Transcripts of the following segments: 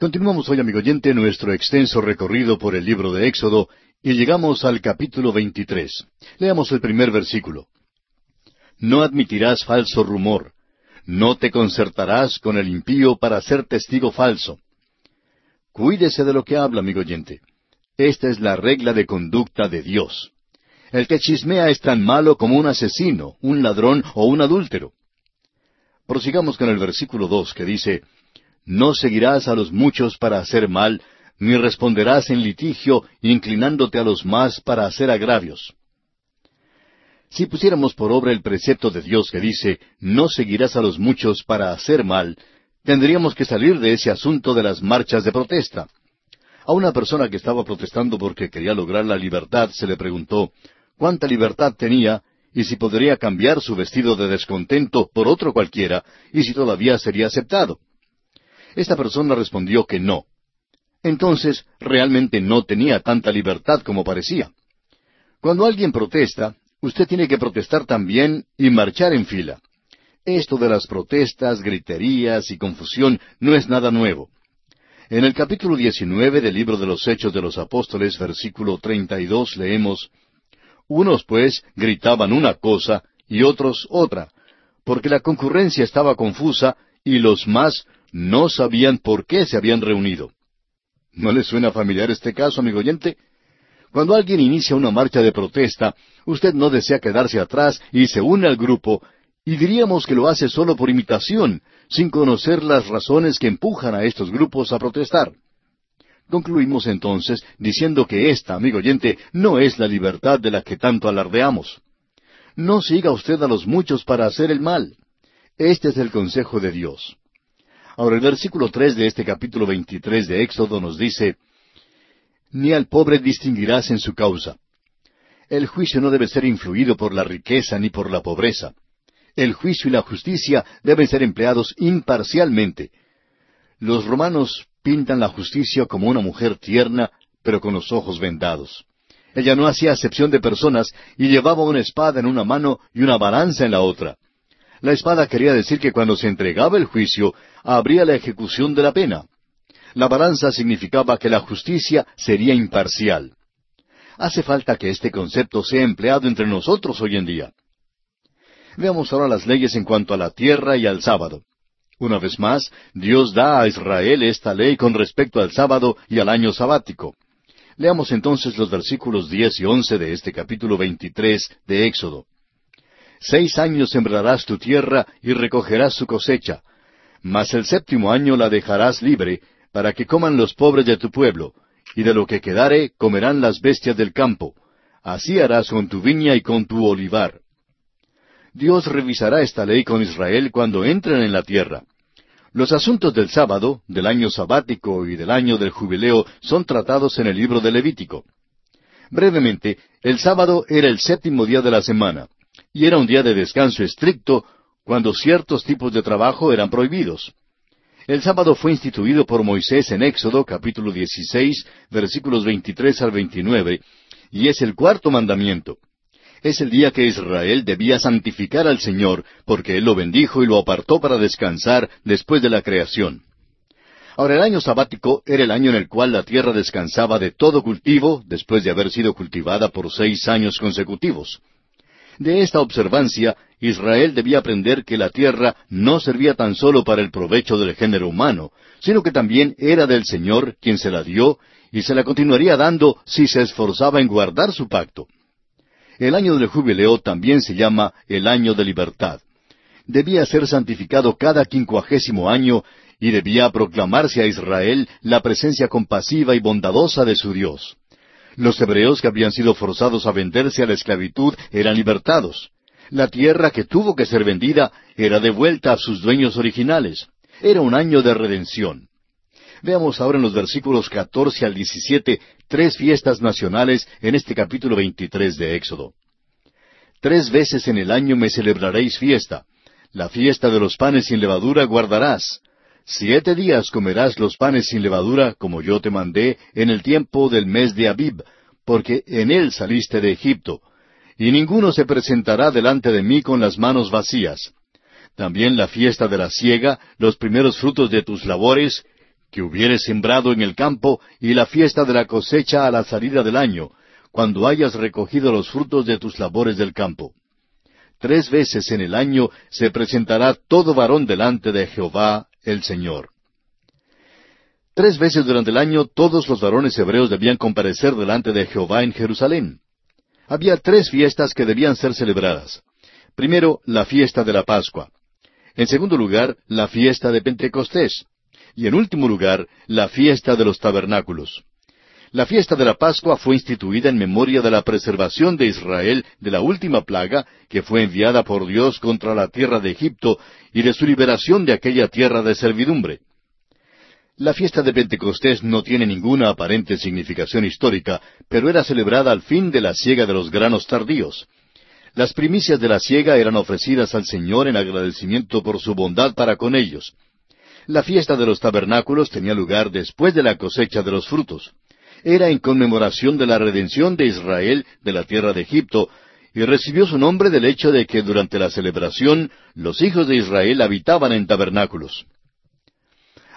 Continuamos hoy, amigo oyente, nuestro extenso recorrido por el libro de Éxodo y llegamos al capítulo 23. Leamos el primer versículo. No admitirás falso rumor, no te concertarás con el impío para ser testigo falso. Cuídese de lo que habla, amigo oyente. Esta es la regla de conducta de Dios. El que chismea es tan malo como un asesino, un ladrón o un adúltero. Prosigamos con el versículo dos que dice, no seguirás a los muchos para hacer mal, ni responderás en litigio, inclinándote a los más para hacer agravios. Si pusiéramos por obra el precepto de Dios que dice, no seguirás a los muchos para hacer mal, tendríamos que salir de ese asunto de las marchas de protesta. A una persona que estaba protestando porque quería lograr la libertad se le preguntó cuánta libertad tenía y si podría cambiar su vestido de descontento por otro cualquiera y si todavía sería aceptado. Esta persona respondió que no. Entonces, realmente no tenía tanta libertad como parecía. Cuando alguien protesta, usted tiene que protestar también y marchar en fila. Esto de las protestas, griterías y confusión no es nada nuevo. En el capítulo 19 del libro de los Hechos de los Apóstoles, versículo 32, leemos, Unos pues gritaban una cosa y otros otra, porque la concurrencia estaba confusa y los más no sabían por qué se habían reunido. ¿No le suena familiar este caso, amigo oyente? Cuando alguien inicia una marcha de protesta, usted no desea quedarse atrás y se une al grupo, y diríamos que lo hace solo por imitación, sin conocer las razones que empujan a estos grupos a protestar. Concluimos entonces diciendo que esta, amigo oyente, no es la libertad de la que tanto alardeamos. No siga usted a los muchos para hacer el mal. Este es el consejo de Dios. Ahora el versículo tres de este capítulo veintitrés de Éxodo nos dice, Ni al pobre distinguirás en su causa. El juicio no debe ser influido por la riqueza ni por la pobreza. El juicio y la justicia deben ser empleados imparcialmente. Los romanos pintan la justicia como una mujer tierna, pero con los ojos vendados. Ella no hacía acepción de personas y llevaba una espada en una mano y una balanza en la otra. La espada quería decir que cuando se entregaba el juicio, habría la ejecución de la pena. La balanza significaba que la justicia sería imparcial. Hace falta que este concepto sea empleado entre nosotros hoy en día. Veamos ahora las leyes en cuanto a la tierra y al sábado. Una vez más, Dios da a Israel esta ley con respecto al sábado y al año sabático. Leamos entonces los versículos diez y once de este capítulo veintitrés de Éxodo. Seis años sembrarás tu tierra y recogerás su cosecha, mas el séptimo año la dejarás libre, para que coman los pobres de tu pueblo, y de lo que quedare comerán las bestias del campo. Así harás con tu viña y con tu olivar. Dios revisará esta ley con Israel cuando entren en la tierra. Los asuntos del sábado, del año sabático y del año del jubileo son tratados en el libro de Levítico. Brevemente, el sábado era el séptimo día de la semana y era un día de descanso estricto cuando ciertos tipos de trabajo eran prohibidos. El sábado fue instituido por Moisés en Éxodo capítulo 16 versículos 23 al 29 y es el cuarto mandamiento. Es el día que Israel debía santificar al Señor porque Él lo bendijo y lo apartó para descansar después de la creación. Ahora el año sabático era el año en el cual la tierra descansaba de todo cultivo después de haber sido cultivada por seis años consecutivos. De esta observancia, Israel debía aprender que la tierra no servía tan solo para el provecho del género humano, sino que también era del Señor quien se la dio y se la continuaría dando si se esforzaba en guardar su pacto. El año del jubileo también se llama el año de libertad. Debía ser santificado cada quincuagésimo año y debía proclamarse a Israel la presencia compasiva y bondadosa de su Dios. Los hebreos que habían sido forzados a venderse a la esclavitud eran libertados. La tierra que tuvo que ser vendida era devuelta a sus dueños originales. Era un año de redención. Veamos ahora en los versículos 14 al 17 tres fiestas nacionales en este capítulo 23 de Éxodo. Tres veces en el año me celebraréis fiesta. La fiesta de los panes sin levadura guardarás. Siete días comerás los panes sin levadura, como yo te mandé, en el tiempo del mes de Abib, porque en él saliste de Egipto. Y ninguno se presentará delante de mí con las manos vacías. También la fiesta de la siega, los primeros frutos de tus labores, que hubieres sembrado en el campo y la fiesta de la cosecha a la salida del año, cuando hayas recogido los frutos de tus labores del campo. Tres veces en el año se presentará todo varón delante de Jehová el Señor. Tres veces durante el año todos los varones hebreos debían comparecer delante de Jehová en Jerusalén. Había tres fiestas que debían ser celebradas. Primero, la fiesta de la Pascua. En segundo lugar, la fiesta de Pentecostés. Y en último lugar, la fiesta de los tabernáculos. La fiesta de la Pascua fue instituida en memoria de la preservación de Israel de la última plaga que fue enviada por Dios contra la tierra de Egipto y de su liberación de aquella tierra de servidumbre. La fiesta de Pentecostés no tiene ninguna aparente significación histórica, pero era celebrada al fin de la siega de los granos tardíos. Las primicias de la siega eran ofrecidas al Señor en agradecimiento por su bondad para con ellos. La fiesta de los tabernáculos tenía lugar después de la cosecha de los frutos. Era en conmemoración de la redención de Israel de la tierra de Egipto, y recibió su nombre del hecho de que durante la celebración los hijos de Israel habitaban en tabernáculos.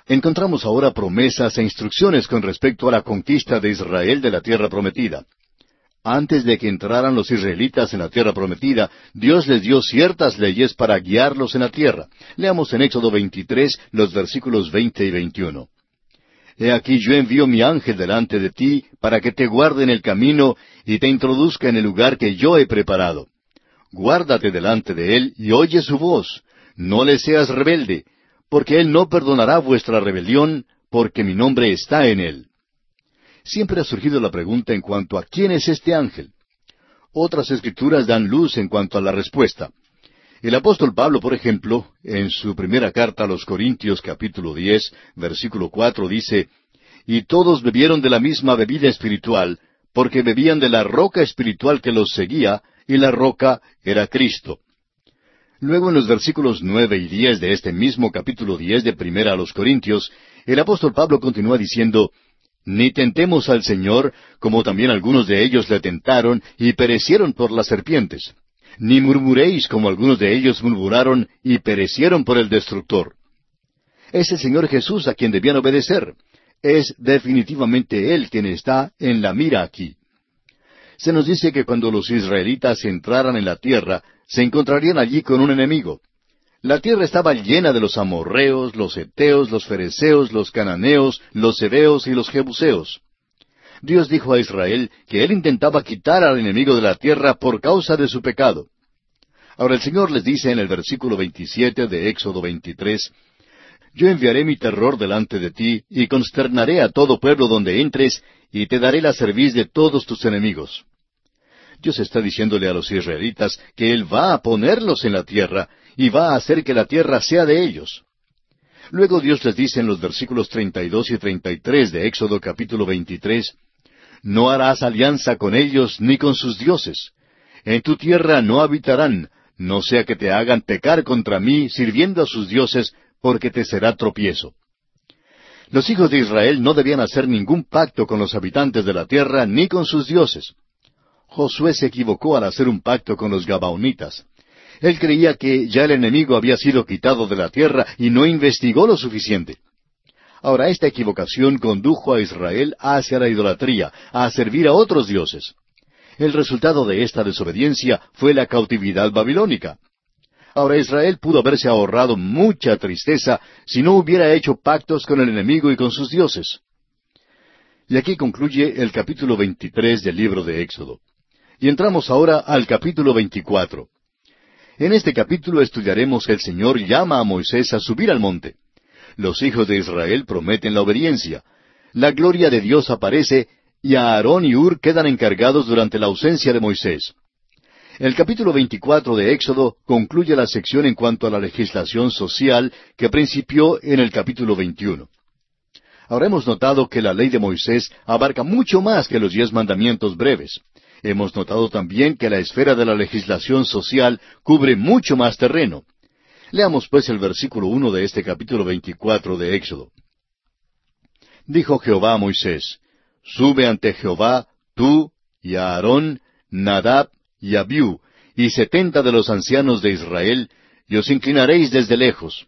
Encontramos ahora promesas e instrucciones con respecto a la conquista de Israel de la tierra prometida. Antes de que entraran los israelitas en la tierra prometida, Dios les dio ciertas leyes para guiarlos en la tierra. Leamos en Éxodo 23 los versículos 20 y 21. He aquí yo envío mi ángel delante de ti para que te guarde en el camino y te introduzca en el lugar que yo he preparado. Guárdate delante de él y oye su voz. No le seas rebelde, porque Él no perdonará vuestra rebelión, porque mi nombre está en Él. Siempre ha surgido la pregunta en cuanto a quién es este ángel. Otras escrituras dan luz en cuanto a la respuesta. El apóstol Pablo, por ejemplo, en su primera carta a los Corintios capítulo diez, versículo cuatro, dice, Y todos bebieron de la misma bebida espiritual, porque bebían de la roca espiritual que los seguía, y la roca era Cristo. Luego en los versículos nueve y diez de este mismo capítulo diez de Primera a los Corintios, el apóstol Pablo continúa diciendo, Ni tentemos al Señor, como también algunos de ellos le tentaron y perecieron por las serpientes. Ni murmuréis como algunos de ellos murmuraron y perecieron por el destructor. Es el Señor Jesús a quien debían obedecer. Es definitivamente Él quien está en la mira aquí. Se nos dice que cuando los israelitas entraran en la tierra, se encontrarían allí con un enemigo. La tierra estaba llena de los amorreos, los eteos, los fereceos, los cananeos, los hebeos y los jebuseos. Dios dijo a Israel que él intentaba quitar al enemigo de la tierra por causa de su pecado. Ahora el Señor les dice en el versículo 27 de Éxodo 23, Yo enviaré mi terror delante de ti y consternaré a todo pueblo donde entres y te daré la cerviz de todos tus enemigos. Dios está diciéndole a los israelitas que Él va a ponerlos en la tierra y va a hacer que la tierra sea de ellos. Luego Dios les dice en los versículos 32 y 33 de Éxodo capítulo 23, No harás alianza con ellos ni con sus dioses. En tu tierra no habitarán, no sea que te hagan pecar contra mí sirviendo a sus dioses, porque te será tropiezo. Los hijos de Israel no debían hacer ningún pacto con los habitantes de la tierra ni con sus dioses. Josué se equivocó al hacer un pacto con los Gabaonitas. Él creía que ya el enemigo había sido quitado de la tierra y no investigó lo suficiente. Ahora esta equivocación condujo a Israel hacia la idolatría, a servir a otros dioses. El resultado de esta desobediencia fue la cautividad babilónica. Ahora Israel pudo haberse ahorrado mucha tristeza si no hubiera hecho pactos con el enemigo y con sus dioses. Y aquí concluye el capítulo 23 del libro de Éxodo. Y entramos ahora al capítulo 24. En este capítulo estudiaremos que el Señor llama a Moisés a subir al monte. Los hijos de Israel prometen la obediencia. La gloria de Dios aparece y Aarón y Ur quedan encargados durante la ausencia de Moisés. El capítulo 24 de Éxodo concluye la sección en cuanto a la legislación social que principió en el capítulo 21. Ahora hemos notado que la ley de Moisés abarca mucho más que los diez mandamientos breves. Hemos notado también que la esfera de la legislación social cubre mucho más terreno. Leamos pues el versículo uno de este capítulo veinticuatro de Éxodo. Dijo Jehová a Moisés, Sube ante Jehová, tú y Aarón, Nadab y Abiú, y setenta de los ancianos de Israel, y os inclinaréis desde lejos.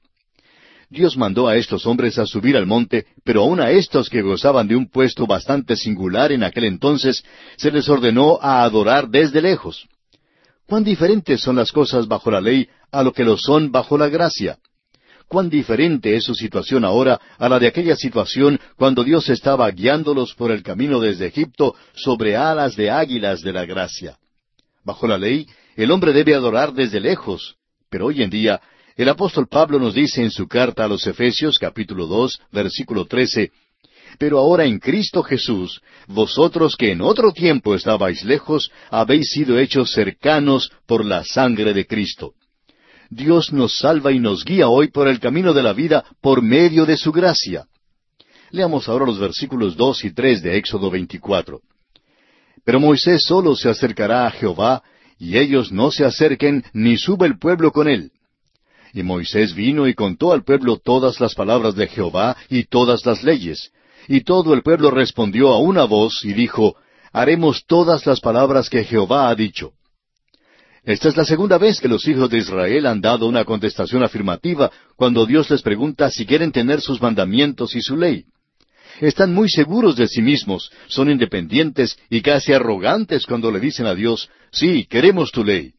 Dios mandó a estos hombres a subir al monte, pero aun a estos que gozaban de un puesto bastante singular en aquel entonces, se les ordenó a adorar desde lejos. Cuán diferentes son las cosas bajo la ley a lo que lo son bajo la gracia. Cuán diferente es su situación ahora a la de aquella situación cuando Dios estaba guiándolos por el camino desde Egipto sobre alas de águilas de la gracia. Bajo la ley, el hombre debe adorar desde lejos, pero hoy en día el apóstol Pablo nos dice en su carta a los Efesios capítulo dos versículo trece Pero ahora en Cristo Jesús, vosotros que en otro tiempo estabais lejos, habéis sido hechos cercanos por la sangre de Cristo. Dios nos salva y nos guía hoy por el camino de la vida por medio de su gracia. Leamos ahora los versículos dos y tres de Éxodo 24. Pero Moisés solo se acercará a Jehová, y ellos no se acerquen, ni sube el pueblo con él. Y Moisés vino y contó al pueblo todas las palabras de Jehová y todas las leyes. Y todo el pueblo respondió a una voz y dijo, Haremos todas las palabras que Jehová ha dicho. Esta es la segunda vez que los hijos de Israel han dado una contestación afirmativa cuando Dios les pregunta si quieren tener sus mandamientos y su ley. Están muy seguros de sí mismos, son independientes y casi arrogantes cuando le dicen a Dios, sí, queremos tu ley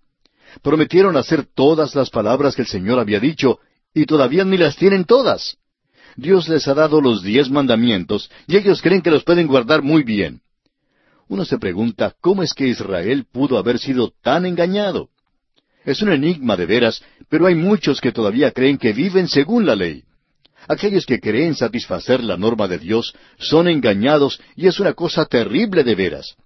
prometieron hacer todas las palabras que el Señor había dicho, y todavía ni las tienen todas. Dios les ha dado los diez mandamientos, y ellos creen que los pueden guardar muy bien. Uno se pregunta cómo es que Israel pudo haber sido tan engañado. Es un enigma de veras, pero hay muchos que todavía creen que viven según la ley. Aquellos que creen satisfacer la norma de Dios son engañados y es una cosa terrible de veras.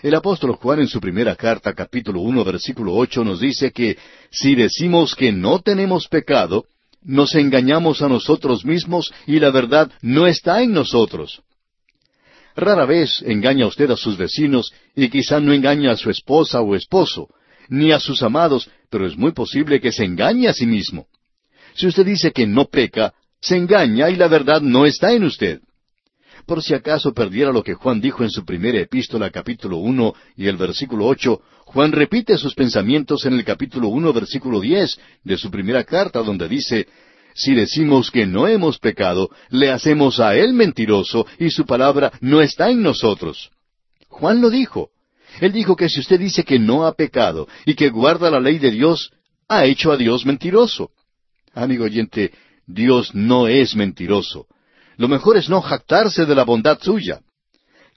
El apóstol Juan en su primera carta, capítulo uno, versículo ocho, nos dice que si decimos que no tenemos pecado, nos engañamos a nosotros mismos y la verdad no está en nosotros. Rara vez engaña usted a sus vecinos y quizá no engaña a su esposa o esposo, ni a sus amados, pero es muy posible que se engañe a sí mismo. Si usted dice que no peca, se engaña y la verdad no está en usted. Por si acaso perdiera lo que Juan dijo en su primera epístola capítulo uno y el versículo ocho, Juan repite sus pensamientos en el capítulo uno versículo diez de su primera carta donde dice, Si decimos que no hemos pecado, le hacemos a él mentiroso y su palabra no está en nosotros. Juan lo dijo. Él dijo que si usted dice que no ha pecado y que guarda la ley de Dios, ha hecho a Dios mentiroso. Amigo oyente, Dios no es mentiroso. Lo mejor es no jactarse de la bondad suya.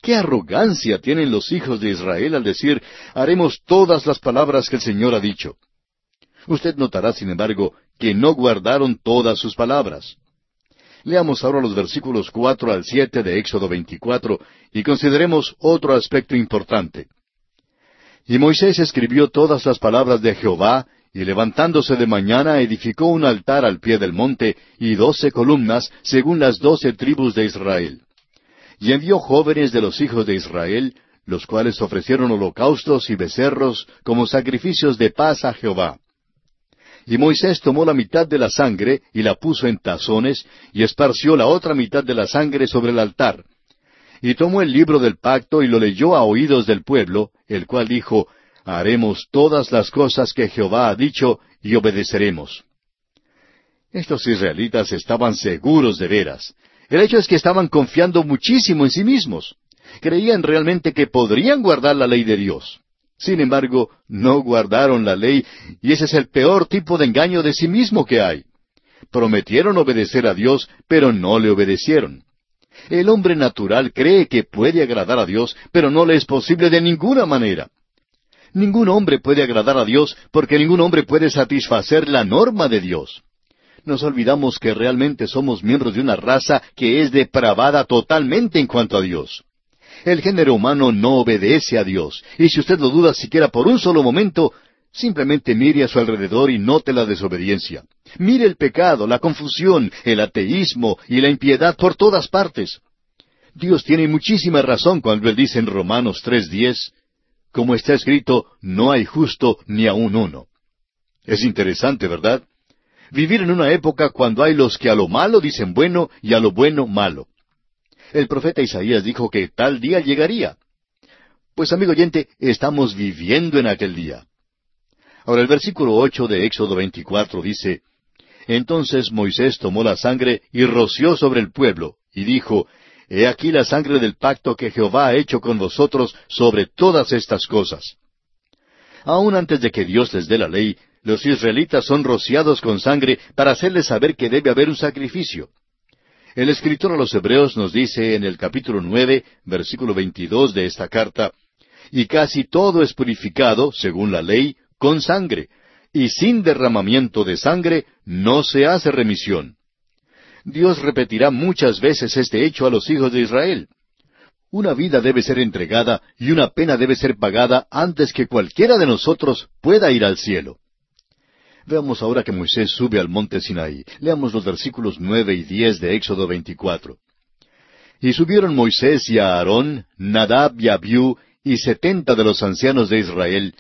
¿Qué arrogancia tienen los hijos de Israel al decir, haremos todas las palabras que el Señor ha dicho? Usted notará, sin embargo, que no guardaron todas sus palabras. Leamos ahora los versículos cuatro al siete de Éxodo 24 y consideremos otro aspecto importante. Y Moisés escribió todas las palabras de Jehová y levantándose de mañana edificó un altar al pie del monte y doce columnas según las doce tribus de Israel. Y envió jóvenes de los hijos de Israel, los cuales ofrecieron holocaustos y becerros como sacrificios de paz a Jehová. Y Moisés tomó la mitad de la sangre y la puso en tazones y esparció la otra mitad de la sangre sobre el altar. Y tomó el libro del pacto y lo leyó a oídos del pueblo, el cual dijo, haremos todas las cosas que Jehová ha dicho y obedeceremos. Estos israelitas estaban seguros de veras. El hecho es que estaban confiando muchísimo en sí mismos. Creían realmente que podrían guardar la ley de Dios. Sin embargo, no guardaron la ley y ese es el peor tipo de engaño de sí mismo que hay. Prometieron obedecer a Dios, pero no le obedecieron. El hombre natural cree que puede agradar a Dios, pero no le es posible de ninguna manera. Ningún hombre puede agradar a Dios porque ningún hombre puede satisfacer la norma de Dios. Nos olvidamos que realmente somos miembros de una raza que es depravada totalmente en cuanto a Dios. El género humano no obedece a Dios, y si usted lo duda siquiera por un solo momento, simplemente mire a su alrededor y note la desobediencia. Mire el pecado, la confusión, el ateísmo y la impiedad por todas partes. Dios tiene muchísima razón cuando él dice en Romanos 3:10, como está escrito, no hay justo ni aun uno. Es interesante, ¿verdad? Vivir en una época cuando hay los que a lo malo dicen bueno y a lo bueno malo. El profeta Isaías dijo que tal día llegaría. Pues amigo oyente, estamos viviendo en aquel día. Ahora el versículo ocho de Éxodo 24 dice, Entonces Moisés tomó la sangre y roció sobre el pueblo, y dijo, He aquí la sangre del pacto que Jehová ha hecho con vosotros sobre todas estas cosas. Aun antes de que Dios les dé la ley, los israelitas son rociados con sangre para hacerles saber que debe haber un sacrificio. El escritor a los Hebreos nos dice en el capítulo nueve, versículo veintidós de esta carta, y casi todo es purificado, según la ley, con sangre, y sin derramamiento de sangre no se hace remisión. Dios repetirá muchas veces este hecho a los hijos de Israel. Una vida debe ser entregada y una pena debe ser pagada antes que cualquiera de nosotros pueda ir al cielo. Veamos ahora que Moisés sube al monte Sinaí. Leamos los versículos nueve y diez de Éxodo 24. Y subieron Moisés y Aarón, Nadab y Abiú, y setenta de los ancianos de Israel,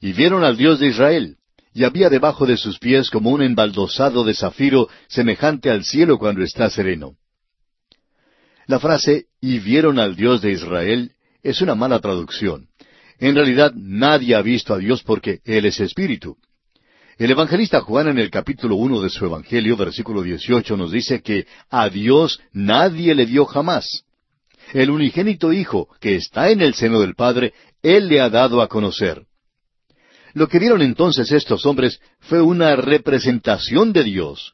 y vieron al Dios de Israel, y había debajo de sus pies como un embaldosado de zafiro semejante al cielo cuando está sereno. La frase y vieron al Dios de Israel es una mala traducción. En realidad nadie ha visto a Dios porque Él es espíritu. El evangelista Juan en el capítulo uno de su Evangelio, versículo dieciocho, nos dice que a Dios nadie le dio jamás. El unigénito Hijo, que está en el seno del Padre, Él le ha dado a conocer. Lo que vieron entonces estos hombres fue una representación de Dios.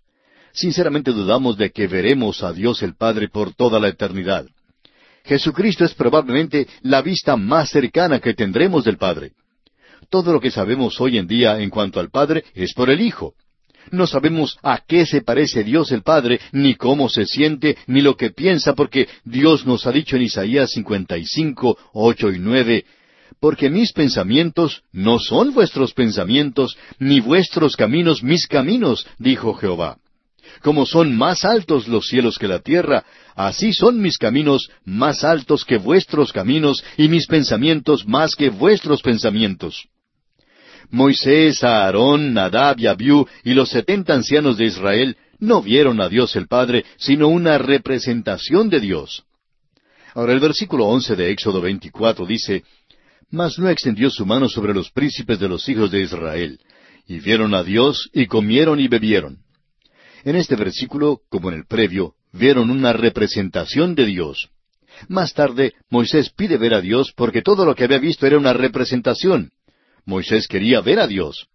Sinceramente dudamos de que veremos a Dios el Padre por toda la eternidad. Jesucristo es probablemente la vista más cercana que tendremos del Padre. Todo lo que sabemos hoy en día en cuanto al Padre es por el Hijo. No sabemos a qué se parece Dios el Padre, ni cómo se siente, ni lo que piensa, porque Dios nos ha dicho en Isaías 55, ocho y nueve, porque mis pensamientos no son vuestros pensamientos, ni vuestros caminos mis caminos, dijo Jehová. Como son más altos los cielos que la tierra, así son mis caminos más altos que vuestros caminos, y mis pensamientos más que vuestros pensamientos. Moisés, Aarón, Nadab y Abiú y los setenta ancianos de Israel no vieron a Dios el Padre, sino una representación de Dios. Ahora el versículo once de Éxodo 24 dice, Mas no extendió su mano sobre los príncipes de los hijos de Israel, y vieron a Dios y comieron y bebieron. En este versículo, como en el previo, vieron una representación de Dios. Más tarde, Moisés pide ver a Dios porque todo lo que había visto era una representación. Moisés quería ver a Dios.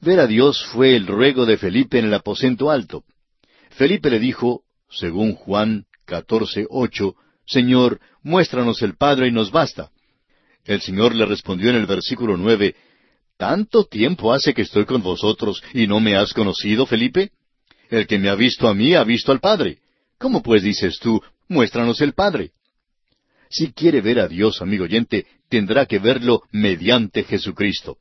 Ver a Dios fue el ruego de Felipe en el aposento alto. Felipe le dijo, según Juan 14, Señor, muéstranos el Padre y nos basta. El Señor le respondió en el versículo nueve, ¿Tanto tiempo hace que estoy con vosotros y no me has conocido, Felipe? El que me ha visto a mí ha visto al Padre. ¿Cómo pues dices tú, muéstranos el Padre? Si quiere ver a Dios, amigo oyente, tendrá que verlo mediante Jesucristo.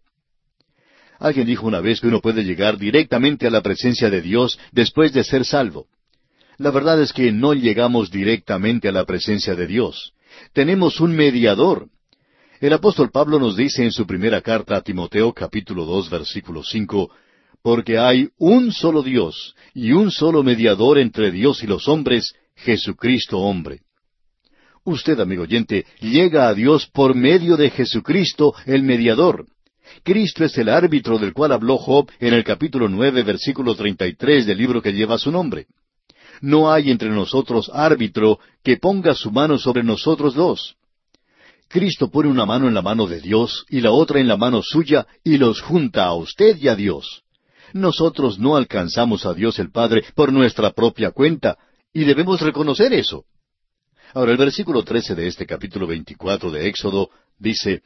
Alguien dijo una vez que uno puede llegar directamente a la presencia de Dios después de ser salvo. La verdad es que no llegamos directamente a la presencia de Dios. Tenemos un mediador. El apóstol Pablo nos dice en su primera carta a Timoteo capítulo dos versículo cinco, porque hay un solo Dios y un solo mediador entre Dios y los hombres, Jesucristo hombre. Usted, amigo oyente, llega a Dios por medio de Jesucristo, el mediador. Cristo es el árbitro del cual habló Job en el capítulo nueve, versículo treinta y tres del libro que lleva su nombre. No hay entre nosotros árbitro que ponga su mano sobre nosotros dos. Cristo pone una mano en la mano de Dios y la otra en la mano suya y los junta a usted y a Dios. Nosotros no alcanzamos a Dios el Padre por nuestra propia cuenta y debemos reconocer eso. Ahora el versículo trece de este capítulo veinticuatro de Éxodo dice,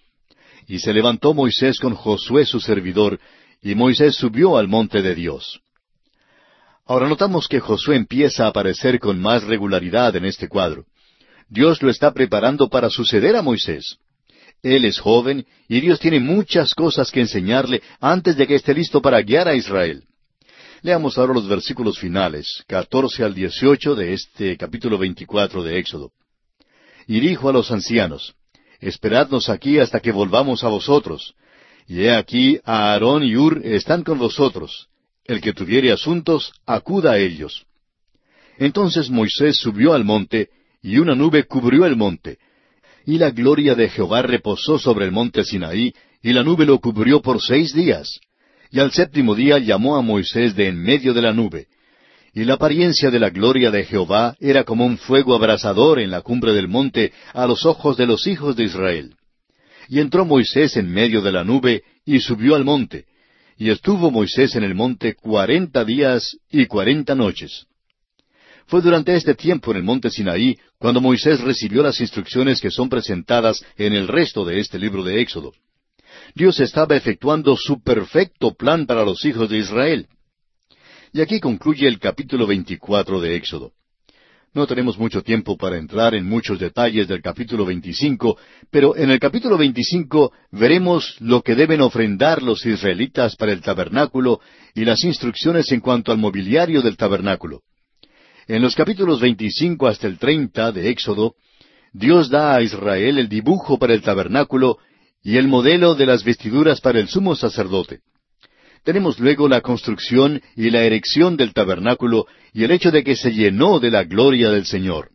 Y se levantó Moisés con Josué su servidor, y Moisés subió al monte de Dios. Ahora notamos que Josué empieza a aparecer con más regularidad en este cuadro. Dios lo está preparando para suceder a Moisés. Él es joven y Dios tiene muchas cosas que enseñarle antes de que esté listo para guiar a Israel. Leamos ahora los versículos finales, catorce al dieciocho de este capítulo veinticuatro de Éxodo y dijo a los ancianos, Esperadnos aquí hasta que volvamos a vosotros. Y he aquí, Aarón y Ur están con vosotros. El que tuviere asuntos, acuda a ellos. Entonces Moisés subió al monte, y una nube cubrió el monte. Y la gloria de Jehová reposó sobre el monte Sinaí, y la nube lo cubrió por seis días. Y al séptimo día llamó a Moisés de en medio de la nube. Y la apariencia de la gloria de Jehová era como un fuego abrasador en la cumbre del monte a los ojos de los hijos de Israel. Y entró Moisés en medio de la nube y subió al monte. Y estuvo Moisés en el monte cuarenta días y cuarenta noches. Fue durante este tiempo en el monte Sinaí cuando Moisés recibió las instrucciones que son presentadas en el resto de este libro de Éxodo. Dios estaba efectuando su perfecto plan para los hijos de Israel. Y aquí concluye el capítulo 24 de Éxodo. No tenemos mucho tiempo para entrar en muchos detalles del capítulo 25, pero en el capítulo 25 veremos lo que deben ofrendar los israelitas para el tabernáculo y las instrucciones en cuanto al mobiliario del tabernáculo. En los capítulos 25 hasta el 30 de Éxodo, Dios da a Israel el dibujo para el tabernáculo y el modelo de las vestiduras para el sumo sacerdote. Tenemos luego la construcción y la erección del tabernáculo y el hecho de que se llenó de la gloria del Señor.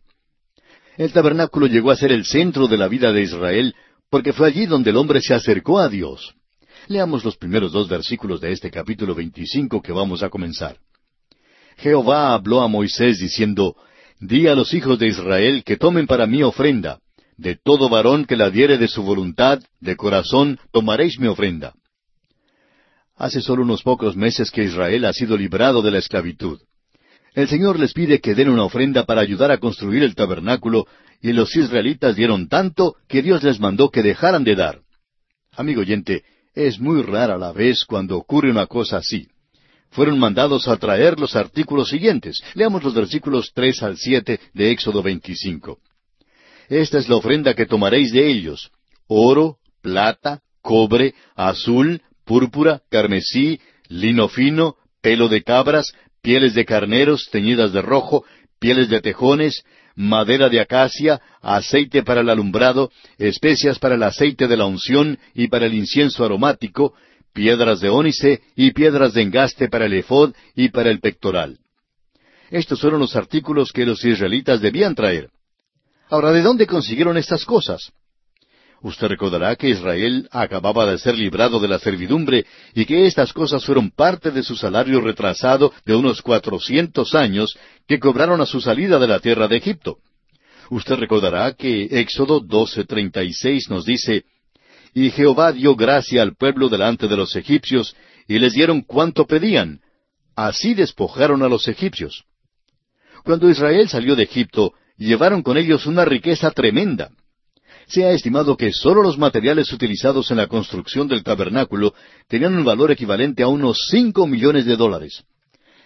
El tabernáculo llegó a ser el centro de la vida de Israel porque fue allí donde el hombre se acercó a Dios. Leamos los primeros dos versículos de este capítulo 25 que vamos a comenzar. Jehová habló a Moisés diciendo, Di a los hijos de Israel que tomen para mí ofrenda. De todo varón que la diere de su voluntad, de corazón, tomaréis mi ofrenda. Hace solo unos pocos meses que Israel ha sido librado de la esclavitud. El Señor les pide que den una ofrenda para ayudar a construir el tabernáculo, y los israelitas dieron tanto que Dios les mandó que dejaran de dar. Amigo oyente, es muy rara la vez cuando ocurre una cosa así. Fueron mandados a traer los artículos siguientes. Leamos los versículos tres al siete de Éxodo 25. Esta es la ofrenda que tomaréis de ellos. Oro, plata, cobre, azul, púrpura, carmesí, lino fino, pelo de cabras, pieles de carneros teñidas de rojo, pieles de tejones, madera de acacia, aceite para el alumbrado, especias para el aceite de la unción y para el incienso aromático, piedras de ónice y piedras de engaste para el efod y para el pectoral. Estos fueron los artículos que los israelitas debían traer. Ahora, ¿de dónde consiguieron estas cosas? Usted recordará que Israel acababa de ser librado de la servidumbre y que estas cosas fueron parte de su salario retrasado de unos cuatrocientos años que cobraron a su salida de la tierra de Egipto. Usted recordará que Éxodo 12:36 nos dice, Y Jehová dio gracia al pueblo delante de los egipcios, y les dieron cuanto pedían. Así despojaron a los egipcios. Cuando Israel salió de Egipto, llevaron con ellos una riqueza tremenda. Se ha estimado que sólo los materiales utilizados en la construcción del tabernáculo tenían un valor equivalente a unos cinco millones de dólares.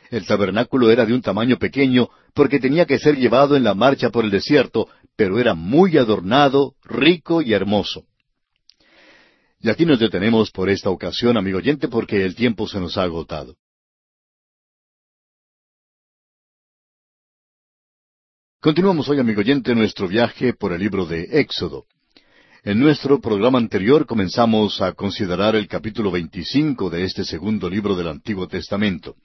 El tabernáculo era de un tamaño pequeño porque tenía que ser llevado en la marcha por el desierto, pero era muy adornado, rico y hermoso. Y aquí nos detenemos por esta ocasión, amigo oyente, porque el tiempo se nos ha agotado. Continuamos hoy, amigo oyente, nuestro viaje por el libro de Éxodo. En nuestro programa anterior comenzamos a considerar el capítulo 25 de este segundo libro del Antiguo Testamento.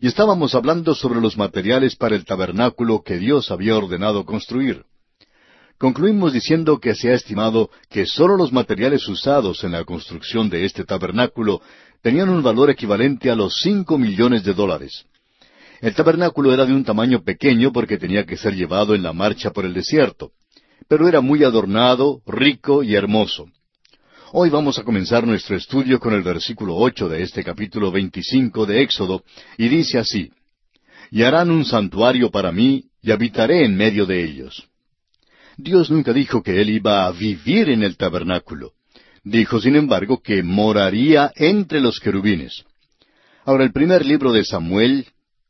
Y estábamos hablando sobre los materiales para el tabernáculo que Dios había ordenado construir. Concluimos diciendo que se ha estimado que sólo los materiales usados en la construcción de este tabernáculo tenían un valor equivalente a los cinco millones de dólares. El tabernáculo era de un tamaño pequeño porque tenía que ser llevado en la marcha por el desierto, pero era muy adornado, rico y hermoso. Hoy vamos a comenzar nuestro estudio con el versículo ocho de este capítulo veinticinco de Éxodo, y dice así Y harán un santuario para mí, y habitaré en medio de ellos. Dios nunca dijo que Él iba a vivir en el tabernáculo. Dijo, sin embargo, que moraría entre los querubines. Ahora, el primer libro de Samuel,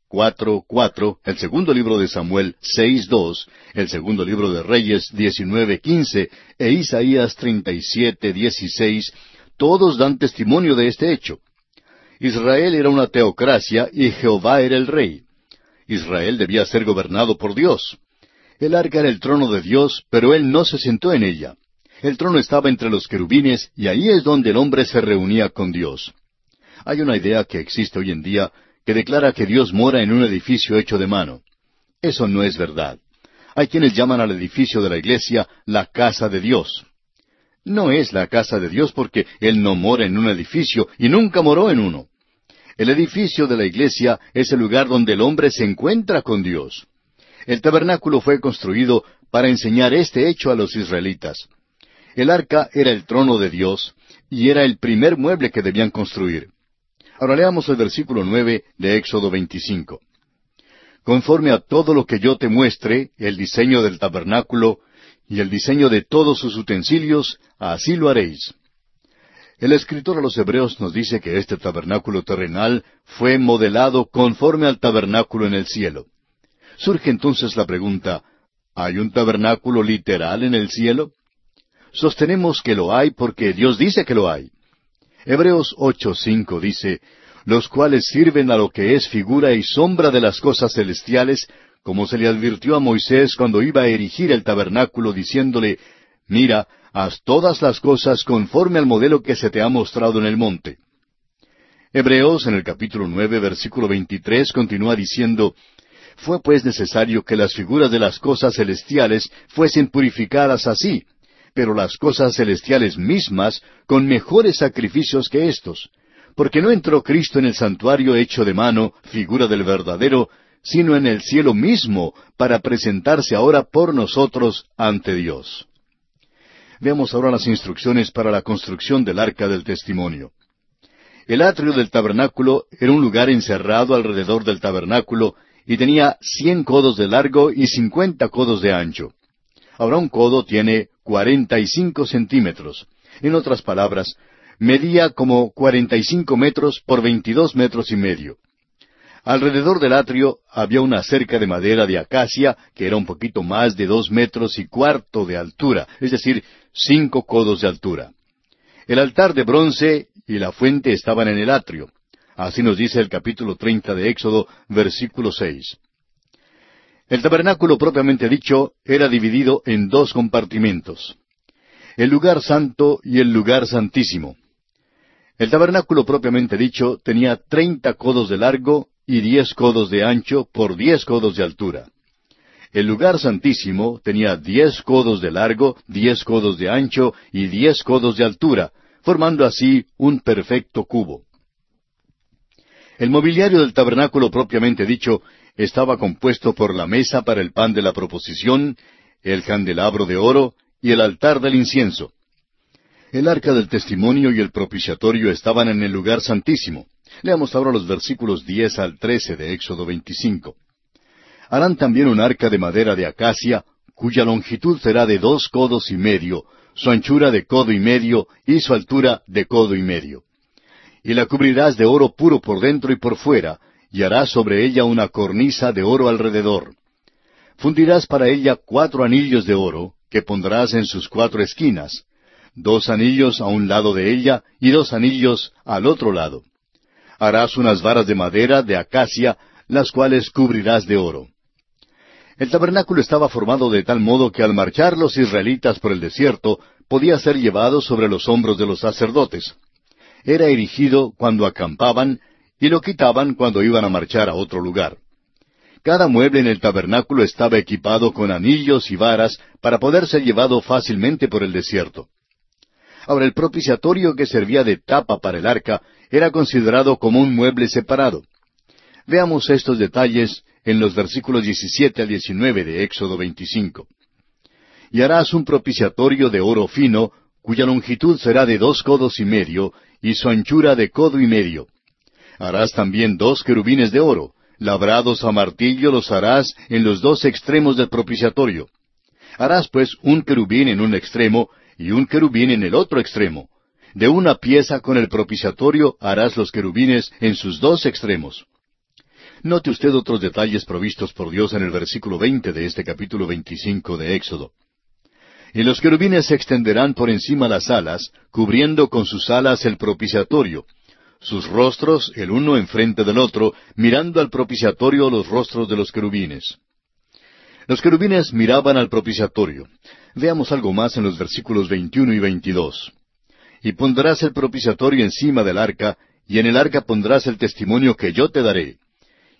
cuatro cuatro, el segundo libro de Samuel seis dos, el segundo libro de Reyes diecinueve quince e Isaías treinta y siete dieciséis, todos dan testimonio de este hecho. Israel era una teocracia y Jehová era el rey. Israel debía ser gobernado por Dios. El arca era el trono de Dios, pero él no se sentó en ella. El trono estaba entre los querubines y ahí es donde el hombre se reunía con Dios. Hay una idea que existe hoy en día que declara que Dios mora en un edificio hecho de mano. Eso no es verdad. Hay quienes llaman al edificio de la iglesia la casa de Dios. No es la casa de Dios porque Él no mora en un edificio y nunca moró en uno. El edificio de la iglesia es el lugar donde el hombre se encuentra con Dios. El tabernáculo fue construido para enseñar este hecho a los israelitas. El arca era el trono de Dios y era el primer mueble que debían construir. Ahora leamos el versículo nueve de Éxodo 25. Conforme a todo lo que yo te muestre, el diseño del tabernáculo y el diseño de todos sus utensilios, así lo haréis. El escritor a los Hebreos nos dice que este tabernáculo terrenal fue modelado conforme al tabernáculo en el cielo. Surge entonces la pregunta, ¿hay un tabernáculo literal en el cielo? Sostenemos que lo hay porque Dios dice que lo hay. Hebreos 8:5 dice, los cuales sirven a lo que es figura y sombra de las cosas celestiales, como se le advirtió a Moisés cuando iba a erigir el tabernáculo, diciéndole, Mira, haz todas las cosas conforme al modelo que se te ha mostrado en el monte. Hebreos en el capítulo nueve, versículo veintitrés, continúa diciendo, Fue pues necesario que las figuras de las cosas celestiales fuesen purificadas así, pero las cosas celestiales mismas con mejores sacrificios que éstos, porque no entró Cristo en el santuario hecho de mano, figura del verdadero, sino en el cielo mismo, para presentarse ahora por nosotros ante Dios. Veamos ahora las instrucciones para la construcción del arca del testimonio. El atrio del tabernáculo era un lugar encerrado alrededor del tabernáculo y tenía cien codos de largo y cincuenta codos de ancho. Ahora un codo tiene cuarenta y cinco centímetros. En otras palabras, medía como cuarenta y cinco metros por veintidós metros y medio. Alrededor del atrio había una cerca de madera de acacia que era un poquito más de dos metros y cuarto de altura, es decir, cinco codos de altura. El altar de bronce y la fuente estaban en el atrio. Así nos dice el capítulo treinta de Éxodo, versículo seis. El tabernáculo propiamente dicho era dividido en dos compartimentos. El lugar santo y el lugar santísimo. El tabernáculo propiamente dicho tenía treinta codos de largo y diez codos de ancho por diez codos de altura. El lugar santísimo tenía diez codos de largo, diez codos de ancho y diez codos de altura, formando así un perfecto cubo. El mobiliario del tabernáculo propiamente dicho estaba compuesto por la mesa para el pan de la proposición, el candelabro de oro y el altar del incienso. El arca del testimonio y el propiciatorio estaban en el lugar santísimo. Leamos ahora los versículos diez al trece de Éxodo 25. Harán también un arca de madera de acacia, cuya longitud será de dos codos y medio, su anchura de codo y medio, y su altura de codo y medio. Y la cubrirás de oro puro por dentro y por fuera, y harás sobre ella una cornisa de oro alrededor. Fundirás para ella cuatro anillos de oro, que pondrás en sus cuatro esquinas, dos anillos a un lado de ella y dos anillos al otro lado. Harás unas varas de madera de acacia, las cuales cubrirás de oro. El tabernáculo estaba formado de tal modo que al marchar los israelitas por el desierto podía ser llevado sobre los hombros de los sacerdotes. Era erigido cuando acampaban y lo quitaban cuando iban a marchar a otro lugar. Cada mueble en el tabernáculo estaba equipado con anillos y varas para poder ser llevado fácilmente por el desierto. Ahora el propiciatorio que servía de tapa para el arca era considerado como un mueble separado. Veamos estos detalles en los versículos 17 al 19 de Éxodo 25. Y harás un propiciatorio de oro fino, cuya longitud será de dos codos y medio, y su anchura de codo y medio Harás también dos querubines de oro, labrados a martillo los harás en los dos extremos del propiciatorio. Harás pues un querubín en un extremo y un querubín en el otro extremo. De una pieza con el propiciatorio harás los querubines en sus dos extremos. Note usted otros detalles provistos por Dios en el versículo veinte de este capítulo veinticinco de Éxodo. Y los querubines se extenderán por encima las alas, cubriendo con sus alas el propiciatorio, sus rostros el uno enfrente del otro, mirando al propiciatorio los rostros de los querubines. Los querubines miraban al propiciatorio. Veamos algo más en los versículos 21 y 22. Y pondrás el propiciatorio encima del arca, y en el arca pondrás el testimonio que yo te daré.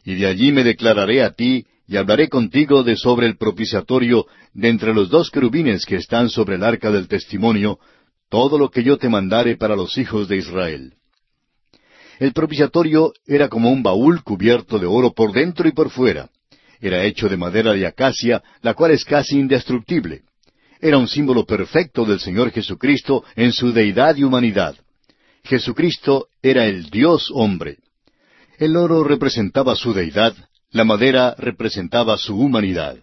Y de allí me declararé a ti, y hablaré contigo de sobre el propiciatorio, de entre los dos querubines que están sobre el arca del testimonio, todo lo que yo te mandare para los hijos de Israel. El propiciatorio era como un baúl cubierto de oro por dentro y por fuera. Era hecho de madera de acacia, la cual es casi indestructible. Era un símbolo perfecto del Señor Jesucristo en su deidad y humanidad. Jesucristo era el Dios hombre. El oro representaba su deidad, la madera representaba su humanidad.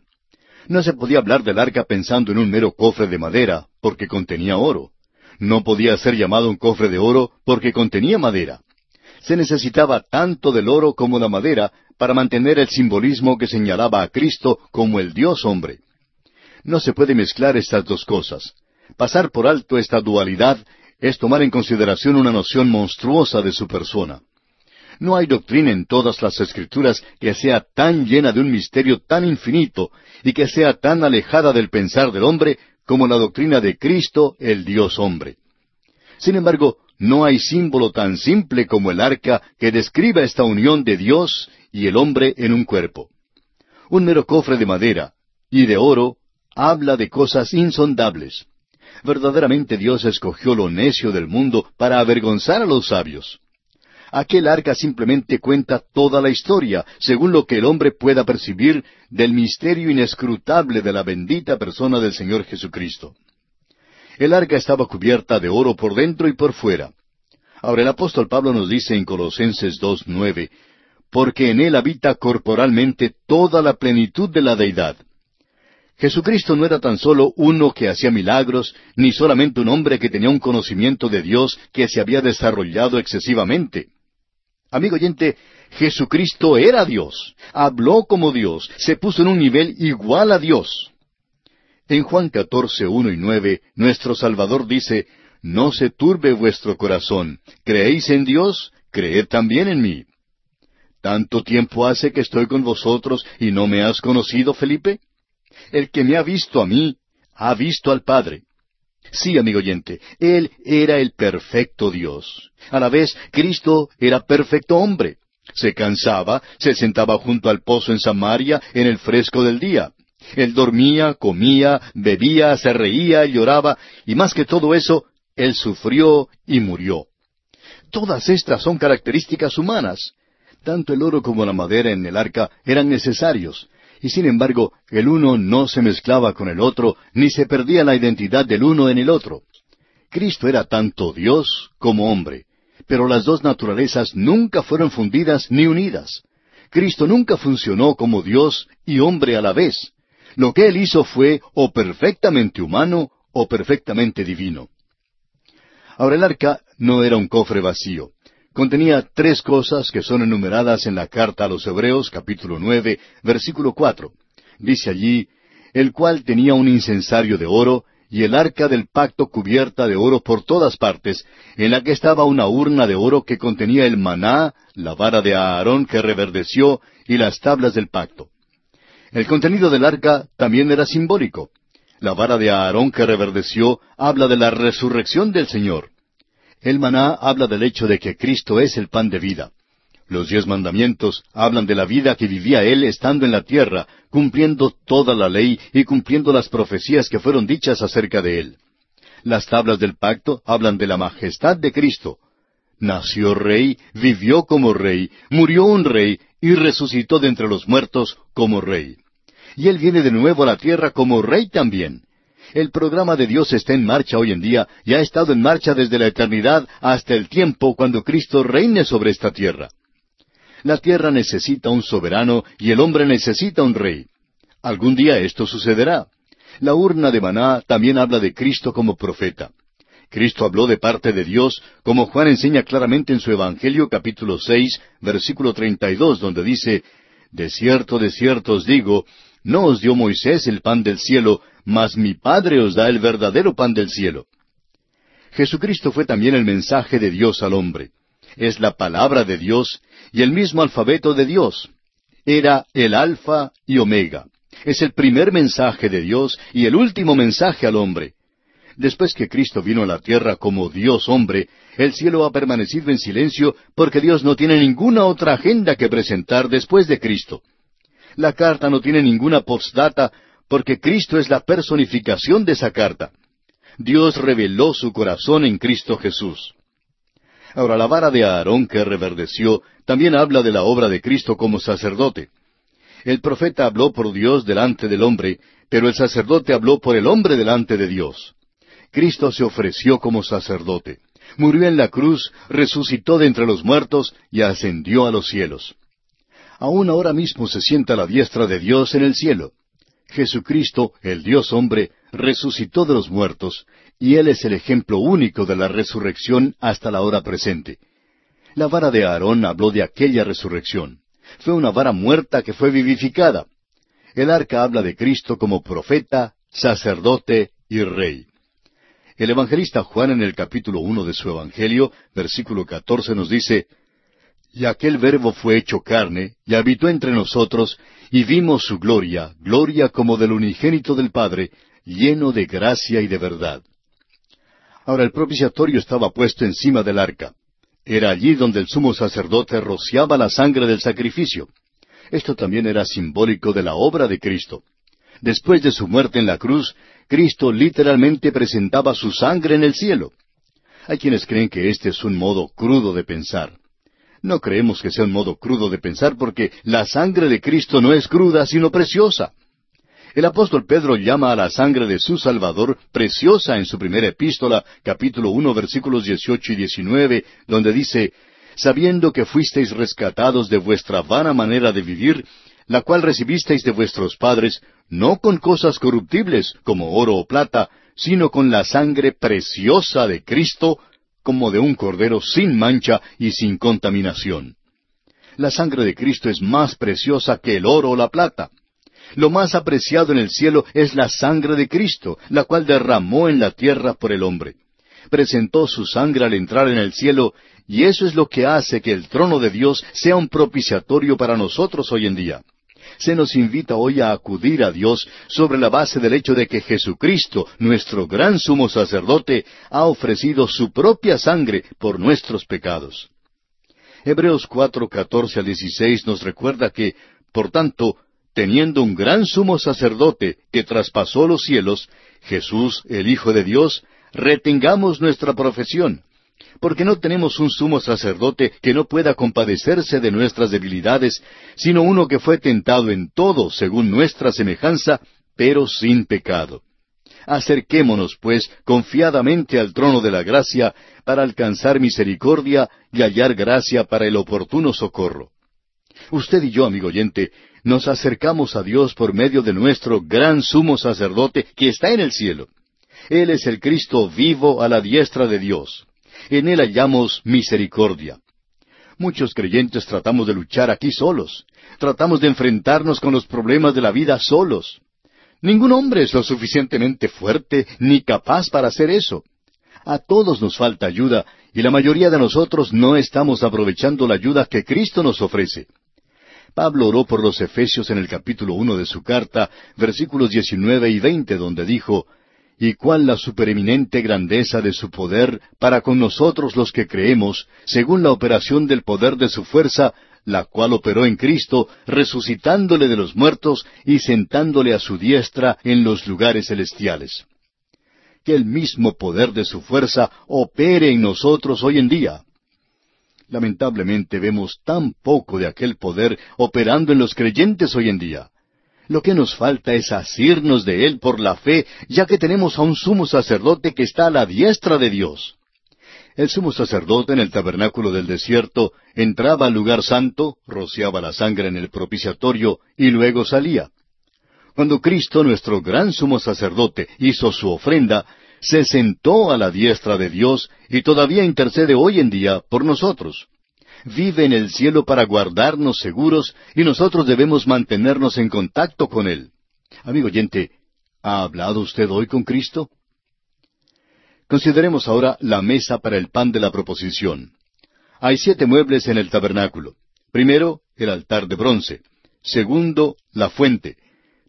No se podía hablar del arca pensando en un mero cofre de madera, porque contenía oro. No podía ser llamado un cofre de oro porque contenía madera. Se necesitaba tanto del oro como la madera para mantener el simbolismo que señalaba a Cristo como el Dios hombre. No se puede mezclar estas dos cosas. Pasar por alto esta dualidad es tomar en consideración una noción monstruosa de su persona. No hay doctrina en todas las escrituras que sea tan llena de un misterio tan infinito y que sea tan alejada del pensar del hombre como la doctrina de Cristo, el Dios hombre. Sin embargo, no hay símbolo tan simple como el arca que describa esta unión de Dios y el hombre en un cuerpo. Un mero cofre de madera y de oro habla de cosas insondables. Verdaderamente Dios escogió lo necio del mundo para avergonzar a los sabios. Aquel arca simplemente cuenta toda la historia, según lo que el hombre pueda percibir del misterio inescrutable de la bendita persona del Señor Jesucristo. El arca estaba cubierta de oro por dentro y por fuera. Ahora el apóstol Pablo nos dice en Colosenses 2.9, porque en él habita corporalmente toda la plenitud de la deidad. Jesucristo no era tan solo uno que hacía milagros, ni solamente un hombre que tenía un conocimiento de Dios que se había desarrollado excesivamente. Amigo oyente, Jesucristo era Dios, habló como Dios, se puso en un nivel igual a Dios. En Juan 14, 1 y 9, nuestro Salvador dice, No se turbe vuestro corazón, creéis en Dios, creed también en mí. ¿Tanto tiempo hace que estoy con vosotros y no me has conocido, Felipe? El que me ha visto a mí, ha visto al Padre. Sí, amigo oyente, Él era el perfecto Dios. A la vez, Cristo era perfecto hombre. Se cansaba, se sentaba junto al pozo en Samaria en el fresco del día. Él dormía, comía, bebía, se reía, lloraba, y más que todo eso, Él sufrió y murió. Todas estas son características humanas. Tanto el oro como la madera en el arca eran necesarios, y sin embargo el uno no se mezclaba con el otro, ni se perdía la identidad del uno en el otro. Cristo era tanto Dios como hombre, pero las dos naturalezas nunca fueron fundidas ni unidas. Cristo nunca funcionó como Dios y hombre a la vez. Lo que él hizo fue o perfectamente humano o perfectamente divino. Ahora el arca no era un cofre vacío. Contenía tres cosas que son enumeradas en la carta a los Hebreos capítulo nueve, versículo cuatro. Dice allí, el cual tenía un incensario de oro, y el arca del pacto cubierta de oro por todas partes, en la que estaba una urna de oro que contenía el maná, la vara de Aarón que reverdeció, y las tablas del pacto. El contenido del arca también era simbólico. La vara de Aarón que reverdeció habla de la resurrección del Señor. El maná habla del hecho de que Cristo es el pan de vida. Los diez mandamientos hablan de la vida que vivía Él estando en la tierra, cumpliendo toda la ley y cumpliendo las profecías que fueron dichas acerca de Él. Las tablas del pacto hablan de la majestad de Cristo. Nació rey, vivió como rey, murió un rey y resucitó de entre los muertos como rey. Y Él viene de nuevo a la tierra como rey también. El programa de Dios está en marcha hoy en día y ha estado en marcha desde la eternidad hasta el tiempo cuando Cristo reine sobre esta tierra. La tierra necesita un soberano y el hombre necesita un rey. Algún día esto sucederá. La urna de Maná también habla de Cristo como profeta. Cristo habló de parte de Dios, como Juan enseña claramente en su Evangelio capítulo seis, versículo treinta y dos, donde dice, De cierto, de cierto os digo, no os dio Moisés el pan del cielo, mas mi Padre os da el verdadero pan del cielo. Jesucristo fue también el mensaje de Dios al hombre. Es la palabra de Dios y el mismo alfabeto de Dios. Era el alfa y omega. Es el primer mensaje de Dios y el último mensaje al hombre. Después que Cristo vino a la tierra como Dios hombre, el cielo ha permanecido en silencio porque Dios no tiene ninguna otra agenda que presentar después de Cristo. La carta no tiene ninguna postdata porque Cristo es la personificación de esa carta. Dios reveló su corazón en Cristo Jesús. Ahora, la vara de Aarón que reverdeció también habla de la obra de Cristo como sacerdote. El profeta habló por Dios delante del hombre, pero el sacerdote habló por el hombre delante de Dios. Cristo se ofreció como sacerdote. Murió en la cruz, resucitó de entre los muertos y ascendió a los cielos. Aún ahora mismo se sienta la diestra de Dios en el cielo. Jesucristo, el Dios hombre, resucitó de los muertos, y Él es el ejemplo único de la resurrección hasta la hora presente. La vara de Aarón habló de aquella resurrección. Fue una vara muerta que fue vivificada. El arca habla de Cristo como profeta, sacerdote y rey. El evangelista Juan en el capítulo uno de su Evangelio, versículo catorce, nos dice, Y aquel verbo fue hecho carne, y habitó entre nosotros, y vimos su gloria, gloria como del unigénito del Padre, lleno de gracia y de verdad. Ahora el propiciatorio estaba puesto encima del arca. Era allí donde el sumo sacerdote rociaba la sangre del sacrificio. Esto también era simbólico de la obra de Cristo. Después de su muerte en la cruz, Cristo literalmente presentaba su sangre en el cielo. Hay quienes creen que este es un modo crudo de pensar. No creemos que sea un modo crudo de pensar porque la sangre de Cristo no es cruda, sino preciosa. El apóstol Pedro llama a la sangre de su Salvador preciosa en su primera epístola, capítulo uno, versículos dieciocho y diecinueve, donde dice, sabiendo que fuisteis rescatados de vuestra vana manera de vivir, la cual recibisteis de vuestros padres, no con cosas corruptibles, como oro o plata, sino con la sangre preciosa de Cristo, como de un cordero sin mancha y sin contaminación. La sangre de Cristo es más preciosa que el oro o la plata. Lo más apreciado en el cielo es la sangre de Cristo, la cual derramó en la tierra por el hombre. Presentó su sangre al entrar en el cielo, y eso es lo que hace que el trono de Dios sea un propiciatorio para nosotros hoy en día. Se nos invita hoy a acudir a Dios sobre la base del hecho de que Jesucristo, nuestro gran sumo sacerdote, ha ofrecido su propia sangre por nuestros pecados. Hebreos 4, 14 al 16 nos recuerda que, por tanto, teniendo un gran sumo sacerdote que traspasó los cielos, Jesús, el Hijo de Dios, retengamos nuestra profesión, porque no tenemos un sumo sacerdote que no pueda compadecerse de nuestras debilidades, sino uno que fue tentado en todo según nuestra semejanza, pero sin pecado. Acerquémonos, pues, confiadamente al trono de la gracia, para alcanzar misericordia y hallar gracia para el oportuno socorro. Usted y yo, amigo oyente, nos acercamos a Dios por medio de nuestro gran sumo sacerdote que está en el cielo. Él es el Cristo vivo a la diestra de Dios. En Él hallamos misericordia. Muchos creyentes tratamos de luchar aquí solos. Tratamos de enfrentarnos con los problemas de la vida solos. Ningún hombre es lo suficientemente fuerte ni capaz para hacer eso. A todos nos falta ayuda y la mayoría de nosotros no estamos aprovechando la ayuda que Cristo nos ofrece. Pablo oró por los Efesios en el capítulo uno de su carta, versículos diecinueve y veinte, donde dijo, y cuál la supereminente grandeza de su poder para con nosotros los que creemos, según la operación del poder de su fuerza, la cual operó en Cristo, resucitándole de los muertos y sentándole a su diestra en los lugares celestiales. Que el mismo poder de su fuerza opere en nosotros hoy en día. Lamentablemente vemos tan poco de aquel poder operando en los creyentes hoy en día. Lo que nos falta es asirnos de Él por la fe, ya que tenemos a un sumo sacerdote que está a la diestra de Dios. El sumo sacerdote en el tabernáculo del desierto entraba al lugar santo, rociaba la sangre en el propiciatorio y luego salía. Cuando Cristo, nuestro gran sumo sacerdote, hizo su ofrenda, se sentó a la diestra de Dios y todavía intercede hoy en día por nosotros. Vive en el cielo para guardarnos seguros y nosotros debemos mantenernos en contacto con Él. Amigo oyente, ¿ha hablado usted hoy con Cristo? Consideremos ahora la mesa para el pan de la proposición. Hay siete muebles en el tabernáculo. Primero, el altar de bronce. Segundo, la fuente.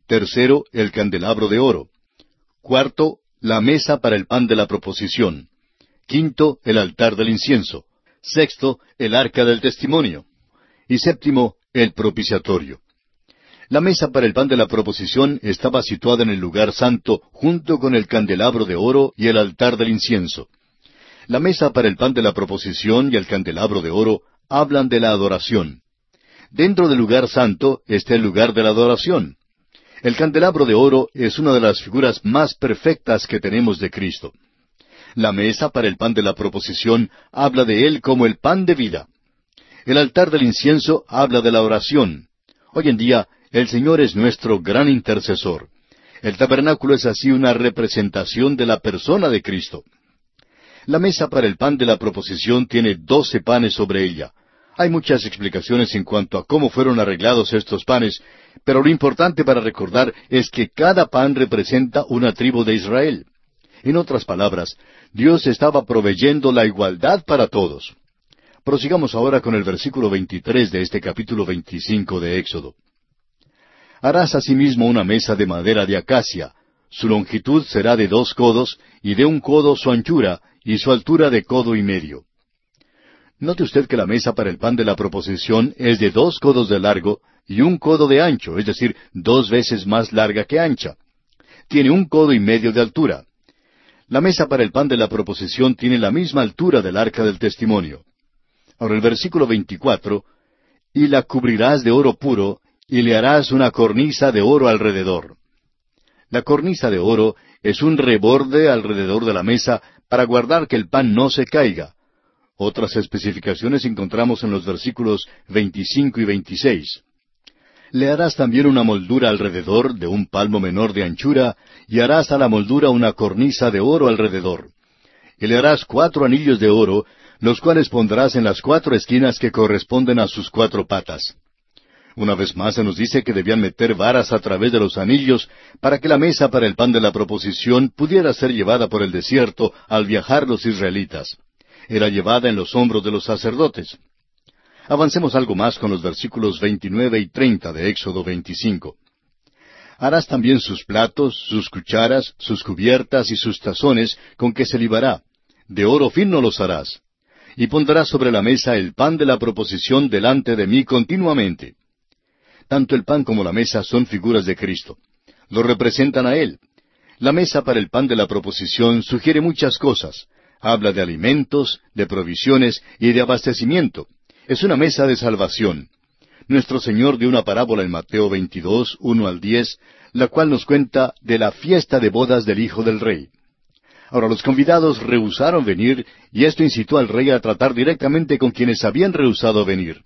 Tercero, el candelabro de oro. Cuarto, la mesa para el pan de la proposición. Quinto, el altar del incienso. Sexto, el arca del testimonio. Y séptimo, el propiciatorio. La mesa para el pan de la proposición estaba situada en el lugar santo junto con el candelabro de oro y el altar del incienso. La mesa para el pan de la proposición y el candelabro de oro hablan de la adoración. Dentro del lugar santo está el lugar de la adoración. El candelabro de oro es una de las figuras más perfectas que tenemos de Cristo. La mesa para el pan de la proposición habla de Él como el pan de vida. El altar del incienso habla de la oración. Hoy en día, el Señor es nuestro gran intercesor. El tabernáculo es así una representación de la persona de Cristo. La mesa para el pan de la proposición tiene doce panes sobre ella. Hay muchas explicaciones en cuanto a cómo fueron arreglados estos panes, pero lo importante para recordar es que cada pan representa una tribu de Israel. En otras palabras, Dios estaba proveyendo la igualdad para todos. Prosigamos ahora con el versículo 23 de este capítulo 25 de Éxodo. Harás asimismo una mesa de madera de acacia. Su longitud será de dos codos, y de un codo su anchura, y su altura de codo y medio. Note usted que la mesa para el pan de la proposición es de dos codos de largo y un codo de ancho, es decir, dos veces más larga que ancha. Tiene un codo y medio de altura. La mesa para el pan de la proposición tiene la misma altura del arca del testimonio. Ahora el versículo 24, y la cubrirás de oro puro, y le harás una cornisa de oro alrededor. La cornisa de oro es un reborde alrededor de la mesa para guardar que el pan no se caiga. Otras especificaciones encontramos en los versículos 25 y 26. Le harás también una moldura alrededor de un palmo menor de anchura, y harás a la moldura una cornisa de oro alrededor. Y le harás cuatro anillos de oro, los cuales pondrás en las cuatro esquinas que corresponden a sus cuatro patas. Una vez más se nos dice que debían meter varas a través de los anillos para que la mesa para el pan de la proposición pudiera ser llevada por el desierto al viajar los israelitas. Era llevada en los hombros de los sacerdotes. Avancemos algo más con los versículos 29 y 30 de Éxodo 25. Harás también sus platos, sus cucharas, sus cubiertas y sus tazones con que se libará. De oro fino los harás y pondrás sobre la mesa el pan de la proposición delante de mí continuamente. Tanto el pan como la mesa son figuras de Cristo. Lo representan a Él. La mesa para el pan de la proposición sugiere muchas cosas. Habla de alimentos, de provisiones y de abastecimiento. Es una mesa de salvación. Nuestro Señor dio una parábola en Mateo 22, 1 al 10, la cual nos cuenta de la fiesta de bodas del Hijo del Rey. Ahora los convidados rehusaron venir y esto incitó al rey a tratar directamente con quienes habían rehusado venir.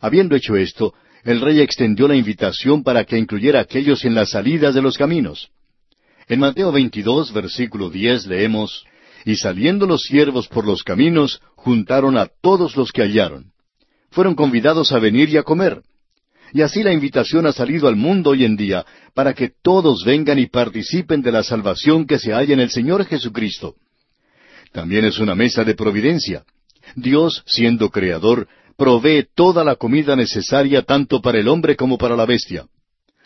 Habiendo hecho esto, el rey extendió la invitación para que incluyera a aquellos en las salidas de los caminos. En Mateo 22, versículo 10 leemos, Y saliendo los siervos por los caminos, juntaron a todos los que hallaron. Fueron convidados a venir y a comer. Y así la invitación ha salido al mundo hoy en día para que todos vengan y participen de la salvación que se halla en el Señor Jesucristo. También es una mesa de providencia. Dios, siendo creador, provee toda la comida necesaria tanto para el hombre como para la bestia.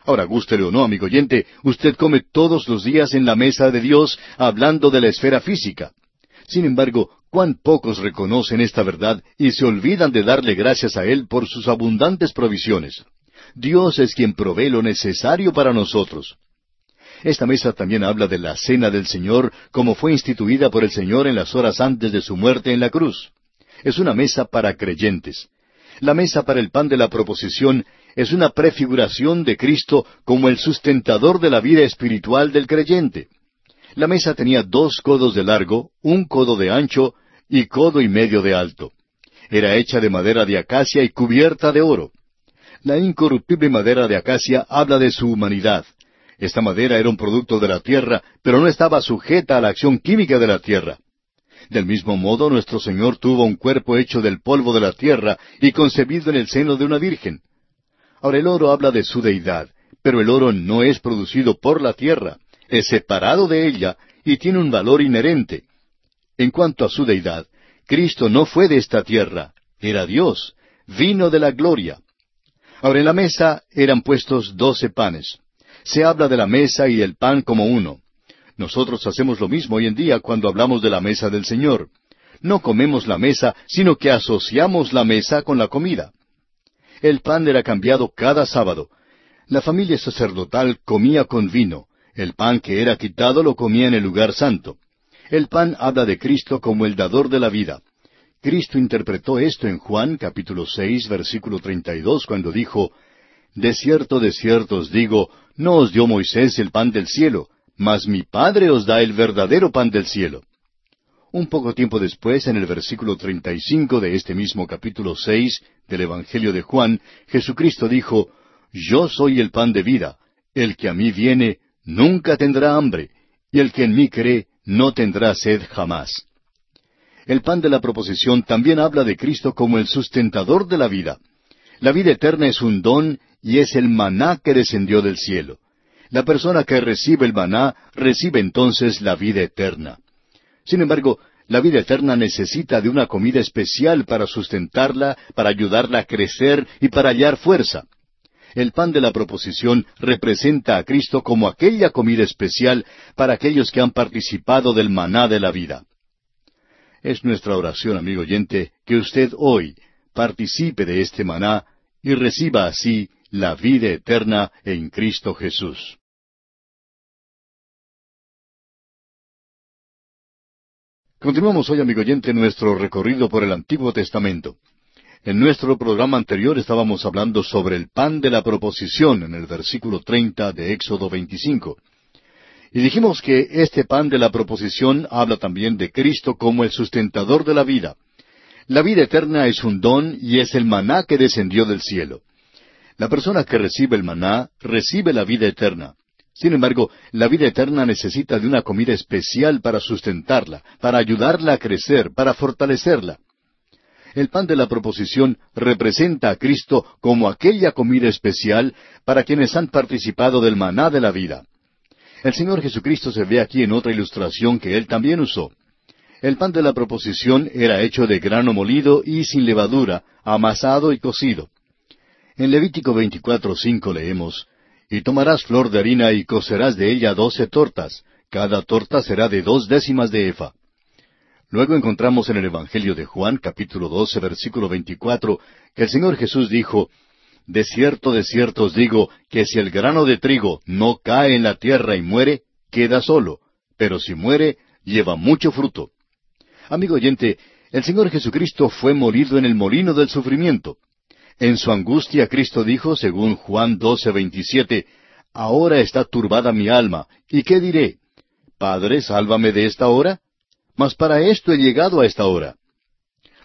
Ahora, gústele o no, amigo oyente, usted come todos los días en la mesa de Dios hablando de la esfera física. Sin embargo, cuán pocos reconocen esta verdad y se olvidan de darle gracias a Él por sus abundantes provisiones. Dios es quien provee lo necesario para nosotros. Esta mesa también habla de la cena del Señor como fue instituida por el Señor en las horas antes de su muerte en la cruz. Es una mesa para creyentes. La mesa para el pan de la proposición es una prefiguración de Cristo como el sustentador de la vida espiritual del creyente. La mesa tenía dos codos de largo, un codo de ancho y codo y medio de alto. Era hecha de madera de acacia y cubierta de oro. La incorruptible madera de acacia habla de su humanidad. Esta madera era un producto de la tierra, pero no estaba sujeta a la acción química de la tierra. Del mismo modo, nuestro Señor tuvo un cuerpo hecho del polvo de la tierra y concebido en el seno de una virgen. Ahora el oro habla de su deidad, pero el oro no es producido por la tierra, es separado de ella y tiene un valor inherente. En cuanto a su deidad, Cristo no fue de esta tierra, era Dios, vino de la gloria. Ahora en la mesa eran puestos doce panes. Se habla de la mesa y del pan como uno. Nosotros hacemos lo mismo hoy en día cuando hablamos de la mesa del Señor. No comemos la mesa, sino que asociamos la mesa con la comida. El pan era cambiado cada sábado. La familia sacerdotal comía con vino. El pan que era quitado lo comía en el lugar santo. El pan habla de Cristo como el dador de la vida. Cristo interpretó esto en Juan capítulo seis versículo treinta y dos cuando dijo De cierto, de cierto os digo, no os dio Moisés el pan del cielo, mas mi Padre os da el verdadero pan del cielo. Un poco tiempo después, en el versículo treinta y cinco de este mismo capítulo seis del Evangelio de Juan, Jesucristo dijo Yo soy el pan de vida. El que a mí viene nunca tendrá hambre, y el que en mí cree no tendrá sed jamás. El pan de la proposición también habla de Cristo como el sustentador de la vida. La vida eterna es un don y es el maná que descendió del cielo. La persona que recibe el maná recibe entonces la vida eterna. Sin embargo, la vida eterna necesita de una comida especial para sustentarla, para ayudarla a crecer y para hallar fuerza. El pan de la proposición representa a Cristo como aquella comida especial para aquellos que han participado del maná de la vida. Es nuestra oración, amigo oyente, que usted hoy participe de este maná y reciba así la vida eterna en Cristo Jesús. Continuamos hoy, amigo oyente, nuestro recorrido por el Antiguo Testamento. En nuestro programa anterior estábamos hablando sobre el pan de la proposición en el versículo 30 de Éxodo 25. Y dijimos que este pan de la proposición habla también de Cristo como el sustentador de la vida. La vida eterna es un don y es el maná que descendió del cielo. La persona que recibe el maná recibe la vida eterna. Sin embargo, la vida eterna necesita de una comida especial para sustentarla, para ayudarla a crecer, para fortalecerla. El pan de la proposición representa a Cristo como aquella comida especial para quienes han participado del maná de la vida. El Señor Jesucristo se ve aquí en otra ilustración que Él también usó. El pan de la proposición era hecho de grano molido y sin levadura, amasado y cocido. En Levítico 24:5 leemos, Y tomarás flor de harina y cocerás de ella doce tortas, cada torta será de dos décimas de efa. Luego encontramos en el Evangelio de Juan, capítulo 12, versículo 24, que el Señor Jesús dijo, de cierto, de cierto os digo, que si el grano de trigo no cae en la tierra y muere, queda solo, pero si muere, lleva mucho fruto. Amigo oyente, el Señor Jesucristo fue molido en el molino del sufrimiento. En su angustia Cristo dijo, según Juan 12, 27, Ahora está turbada mi alma, ¿y qué diré? Padre, sálvame de esta hora. Mas para esto he llegado a esta hora.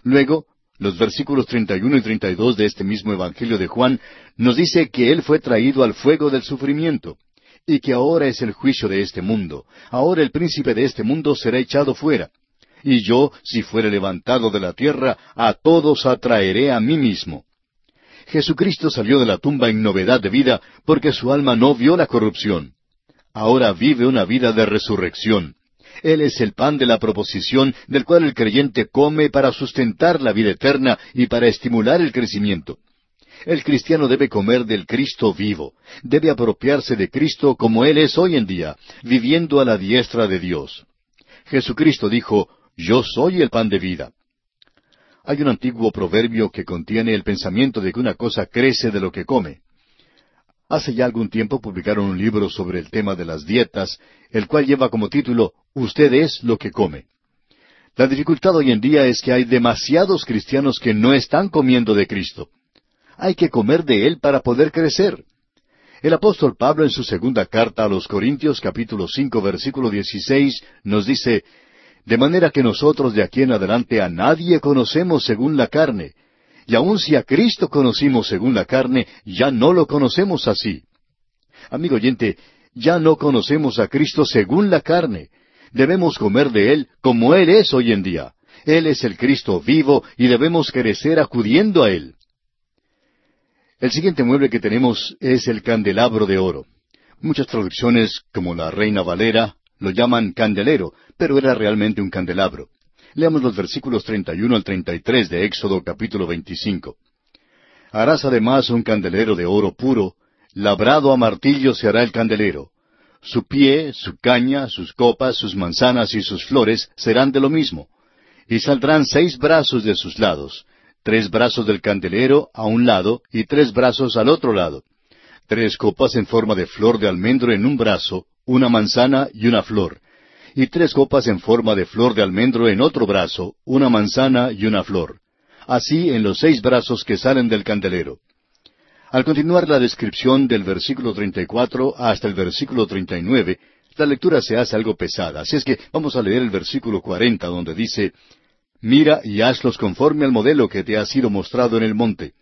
Luego, los versículos 31 y 32 de este mismo Evangelio de Juan nos dice que Él fue traído al fuego del sufrimiento y que ahora es el juicio de este mundo. Ahora el príncipe de este mundo será echado fuera. Y yo, si fuere levantado de la tierra, a todos atraeré a mí mismo. Jesucristo salió de la tumba en novedad de vida porque su alma no vio la corrupción. Ahora vive una vida de resurrección. Él es el pan de la proposición del cual el creyente come para sustentar la vida eterna y para estimular el crecimiento. El cristiano debe comer del Cristo vivo, debe apropiarse de Cristo como Él es hoy en día, viviendo a la diestra de Dios. Jesucristo dijo, Yo soy el pan de vida. Hay un antiguo proverbio que contiene el pensamiento de que una cosa crece de lo que come. Hace ya algún tiempo publicaron un libro sobre el tema de las dietas, el cual lleva como título Usted es lo que come. La dificultad hoy en día es que hay demasiados cristianos que no están comiendo de Cristo. Hay que comer de Él para poder crecer. El apóstol Pablo en su segunda carta a los Corintios capítulo cinco versículo dieciséis nos dice, De manera que nosotros de aquí en adelante a nadie conocemos según la carne, y aun si a Cristo conocimos según la carne, ya no lo conocemos así. Amigo oyente, ya no conocemos a Cristo según la carne. Debemos comer de Él como Él es hoy en día. Él es el Cristo vivo y debemos crecer acudiendo a Él. El siguiente mueble que tenemos es el candelabro de oro. Muchas traducciones, como la Reina Valera, lo llaman candelero, pero era realmente un candelabro. Leamos los versículos 31 al 33 de Éxodo capítulo 25. Harás además un candelero de oro puro, labrado a martillo se hará el candelero. Su pie, su caña, sus copas, sus manzanas y sus flores serán de lo mismo. Y saldrán seis brazos de sus lados, tres brazos del candelero a un lado y tres brazos al otro lado. Tres copas en forma de flor de almendro en un brazo, una manzana y una flor y tres copas en forma de flor de almendro en otro brazo, una manzana y una flor. Así en los seis brazos que salen del candelero. Al continuar la descripción del versículo 34 hasta el versículo 39, la lectura se hace algo pesada, así es que vamos a leer el versículo 40 donde dice, Mira y hazlos conforme al modelo que te ha sido mostrado en el monte.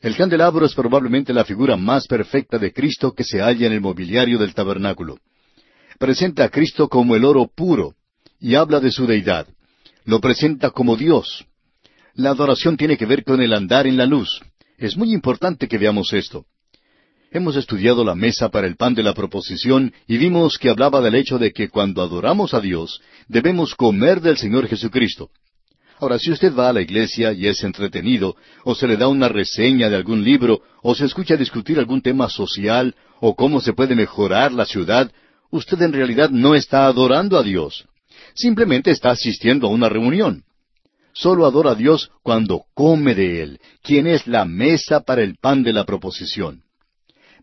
El candelabro es probablemente la figura más perfecta de Cristo que se halla en el mobiliario del tabernáculo. Presenta a Cristo como el oro puro y habla de su deidad. Lo presenta como Dios. La adoración tiene que ver con el andar en la luz. Es muy importante que veamos esto. Hemos estudiado la mesa para el pan de la proposición y vimos que hablaba del hecho de que cuando adoramos a Dios debemos comer del Señor Jesucristo. Ahora, si usted va a la iglesia y es entretenido, o se le da una reseña de algún libro, o se escucha discutir algún tema social, o cómo se puede mejorar la ciudad, usted en realidad no está adorando a Dios. Simplemente está asistiendo a una reunión. Solo adora a Dios cuando come de Él, quien es la mesa para el pan de la proposición.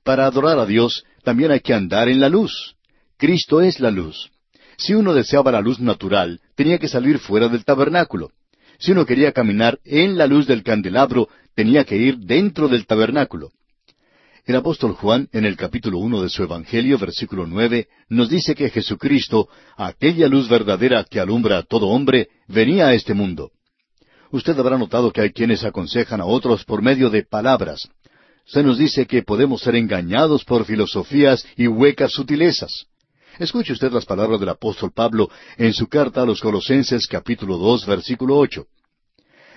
Para adorar a Dios también hay que andar en la luz. Cristo es la luz. Si uno deseaba la luz natural, tenía que salir fuera del tabernáculo. Si uno quería caminar en la luz del candelabro, tenía que ir dentro del tabernáculo. El apóstol Juan, en el capítulo uno de su Evangelio, versículo nueve, nos dice que Jesucristo, aquella luz verdadera que alumbra a todo hombre, venía a este mundo. Usted habrá notado que hay quienes aconsejan a otros por medio de palabras. Se nos dice que podemos ser engañados por filosofías y huecas sutilezas. Escuche usted las palabras del apóstol Pablo en su carta a los Colosenses capítulo dos versículo ocho.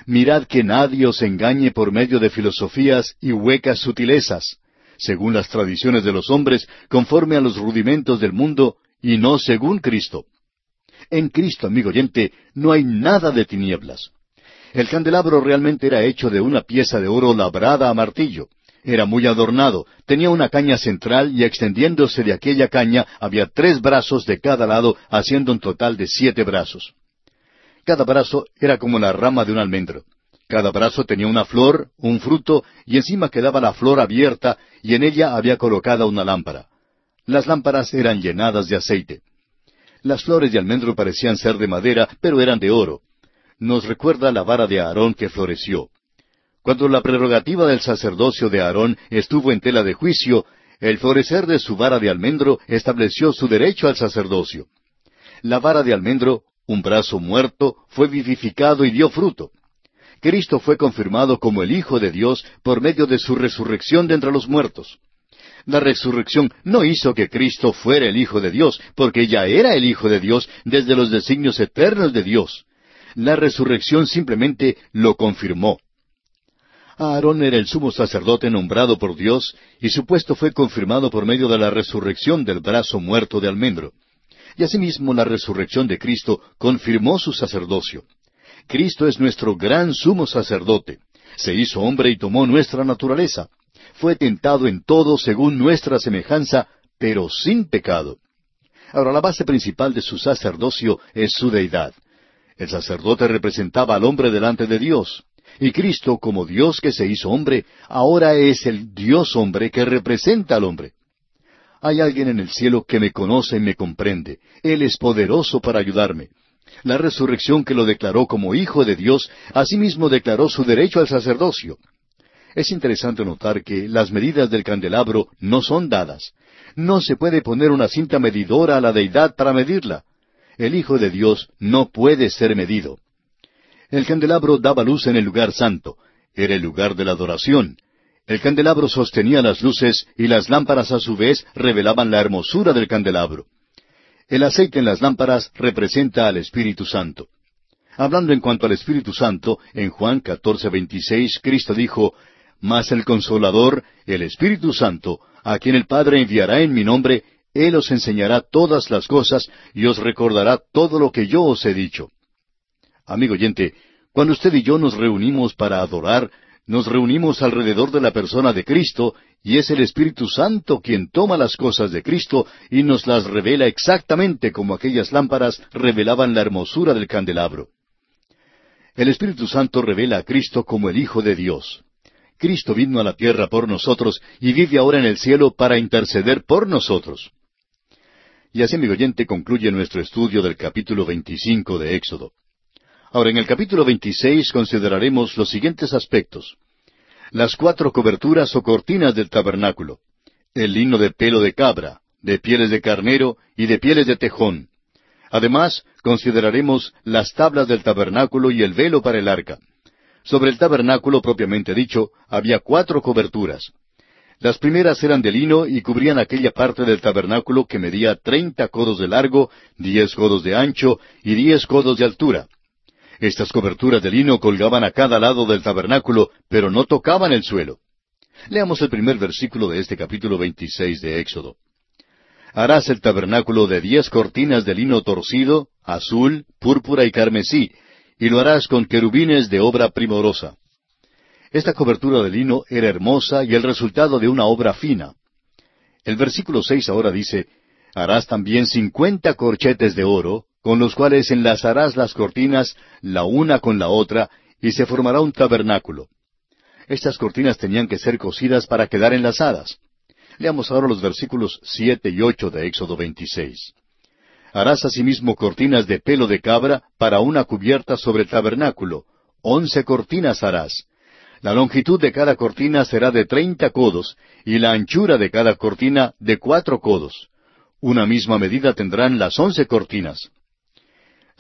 Mirad que nadie os engañe por medio de filosofías y huecas sutilezas, según las tradiciones de los hombres, conforme a los rudimentos del mundo, y no según Cristo. En Cristo, amigo oyente, no hay nada de tinieblas. El candelabro realmente era hecho de una pieza de oro labrada a martillo. Era muy adornado, tenía una caña central y extendiéndose de aquella caña había tres brazos de cada lado, haciendo un total de siete brazos. Cada brazo era como la rama de un almendro. Cada brazo tenía una flor, un fruto, y encima quedaba la flor abierta, y en ella había colocada una lámpara. Las lámparas eran llenadas de aceite. Las flores de almendro parecían ser de madera, pero eran de oro. Nos recuerda la vara de Aarón que floreció. Cuando la prerrogativa del sacerdocio de Aarón estuvo en tela de juicio, el florecer de su vara de almendro estableció su derecho al sacerdocio. La vara de almendro, un brazo muerto, fue vivificado y dio fruto. Cristo fue confirmado como el Hijo de Dios por medio de su resurrección de entre los muertos. La resurrección no hizo que Cristo fuera el Hijo de Dios, porque ya era el Hijo de Dios desde los designios eternos de Dios. La resurrección simplemente lo confirmó. Aarón era el sumo sacerdote nombrado por Dios, y su puesto fue confirmado por medio de la resurrección del brazo muerto de almendro. Y asimismo la resurrección de Cristo confirmó su sacerdocio. Cristo es nuestro gran sumo sacerdote. Se hizo hombre y tomó nuestra naturaleza. Fue tentado en todo según nuestra semejanza, pero sin pecado. Ahora la base principal de su sacerdocio es su deidad. El sacerdote representaba al hombre delante de Dios. Y Cristo, como Dios que se hizo hombre, ahora es el Dios hombre que representa al hombre. Hay alguien en el cielo que me conoce y me comprende. Él es poderoso para ayudarme. La resurrección que lo declaró como Hijo de Dios, asimismo declaró su derecho al sacerdocio. Es interesante notar que las medidas del candelabro no son dadas. No se puede poner una cinta medidora a la deidad para medirla. El Hijo de Dios no puede ser medido. El candelabro daba luz en el lugar santo. Era el lugar de la adoración. El candelabro sostenía las luces y las lámparas a su vez revelaban la hermosura del candelabro. El aceite en las lámparas representa al Espíritu Santo. Hablando en cuanto al Espíritu Santo, en Juan 14:26, Cristo dijo, Mas el Consolador, el Espíritu Santo, a quien el Padre enviará en mi nombre, Él os enseñará todas las cosas y os recordará todo lo que yo os he dicho. Amigo oyente, cuando usted y yo nos reunimos para adorar, nos reunimos alrededor de la persona de Cristo y es el Espíritu Santo quien toma las cosas de Cristo y nos las revela exactamente como aquellas lámparas revelaban la hermosura del candelabro. El Espíritu Santo revela a Cristo como el Hijo de Dios. Cristo vino a la tierra por nosotros y vive ahora en el cielo para interceder por nosotros. Y así, amigo oyente, concluye nuestro estudio del capítulo 25 de Éxodo. Ahora, en el capítulo 26 consideraremos los siguientes aspectos. Las cuatro coberturas o cortinas del tabernáculo. El lino de pelo de cabra, de pieles de carnero y de pieles de tejón. Además, consideraremos las tablas del tabernáculo y el velo para el arca. Sobre el tabernáculo propiamente dicho, había cuatro coberturas. Las primeras eran de lino y cubrían aquella parte del tabernáculo que medía treinta codos de largo, diez codos de ancho y diez codos de altura. Estas coberturas de lino colgaban a cada lado del tabernáculo, pero no tocaban el suelo. Leamos el primer versículo de este capítulo veintiséis de Éxodo. Harás el tabernáculo de diez cortinas de lino torcido, azul, púrpura y carmesí, y lo harás con querubines de obra primorosa. Esta cobertura de lino era hermosa y el resultado de una obra fina. El versículo seis ahora dice, Harás también cincuenta corchetes de oro, con los cuales enlazarás las cortinas la una con la otra, y se formará un tabernáculo. Estas cortinas tenían que ser cosidas para quedar enlazadas. Leamos ahora los versículos siete y ocho de Éxodo 26. Harás asimismo cortinas de pelo de cabra para una cubierta sobre el tabernáculo. Once cortinas harás. La longitud de cada cortina será de treinta codos, y la anchura de cada cortina de cuatro codos. Una misma medida tendrán las once cortinas.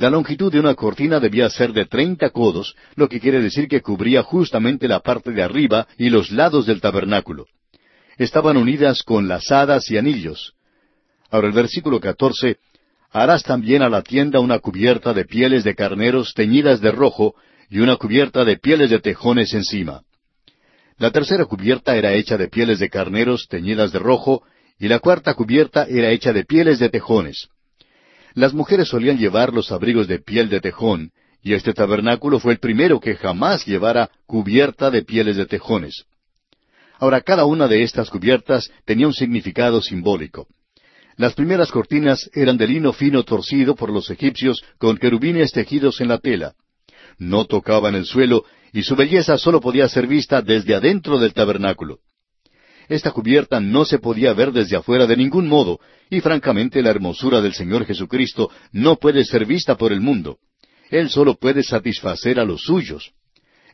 La longitud de una cortina debía ser de treinta codos, lo que quiere decir que cubría justamente la parte de arriba y los lados del tabernáculo. Estaban unidas con lazadas y anillos. Ahora el versículo catorce, harás también a la tienda una cubierta de pieles de carneros teñidas de rojo y una cubierta de pieles de tejones encima. La tercera cubierta era hecha de pieles de carneros teñidas de rojo y la cuarta cubierta era hecha de pieles de tejones. Las mujeres solían llevar los abrigos de piel de tejón, y este tabernáculo fue el primero que jamás llevara cubierta de pieles de tejones. Ahora, cada una de estas cubiertas tenía un significado simbólico. Las primeras cortinas eran de lino fino torcido por los egipcios con querubines tejidos en la tela. No tocaban el suelo y su belleza sólo podía ser vista desde adentro del tabernáculo. Esta cubierta no se podía ver desde afuera de ningún modo, y francamente la hermosura del Señor Jesucristo no puede ser vista por el mundo. Él solo puede satisfacer a los suyos.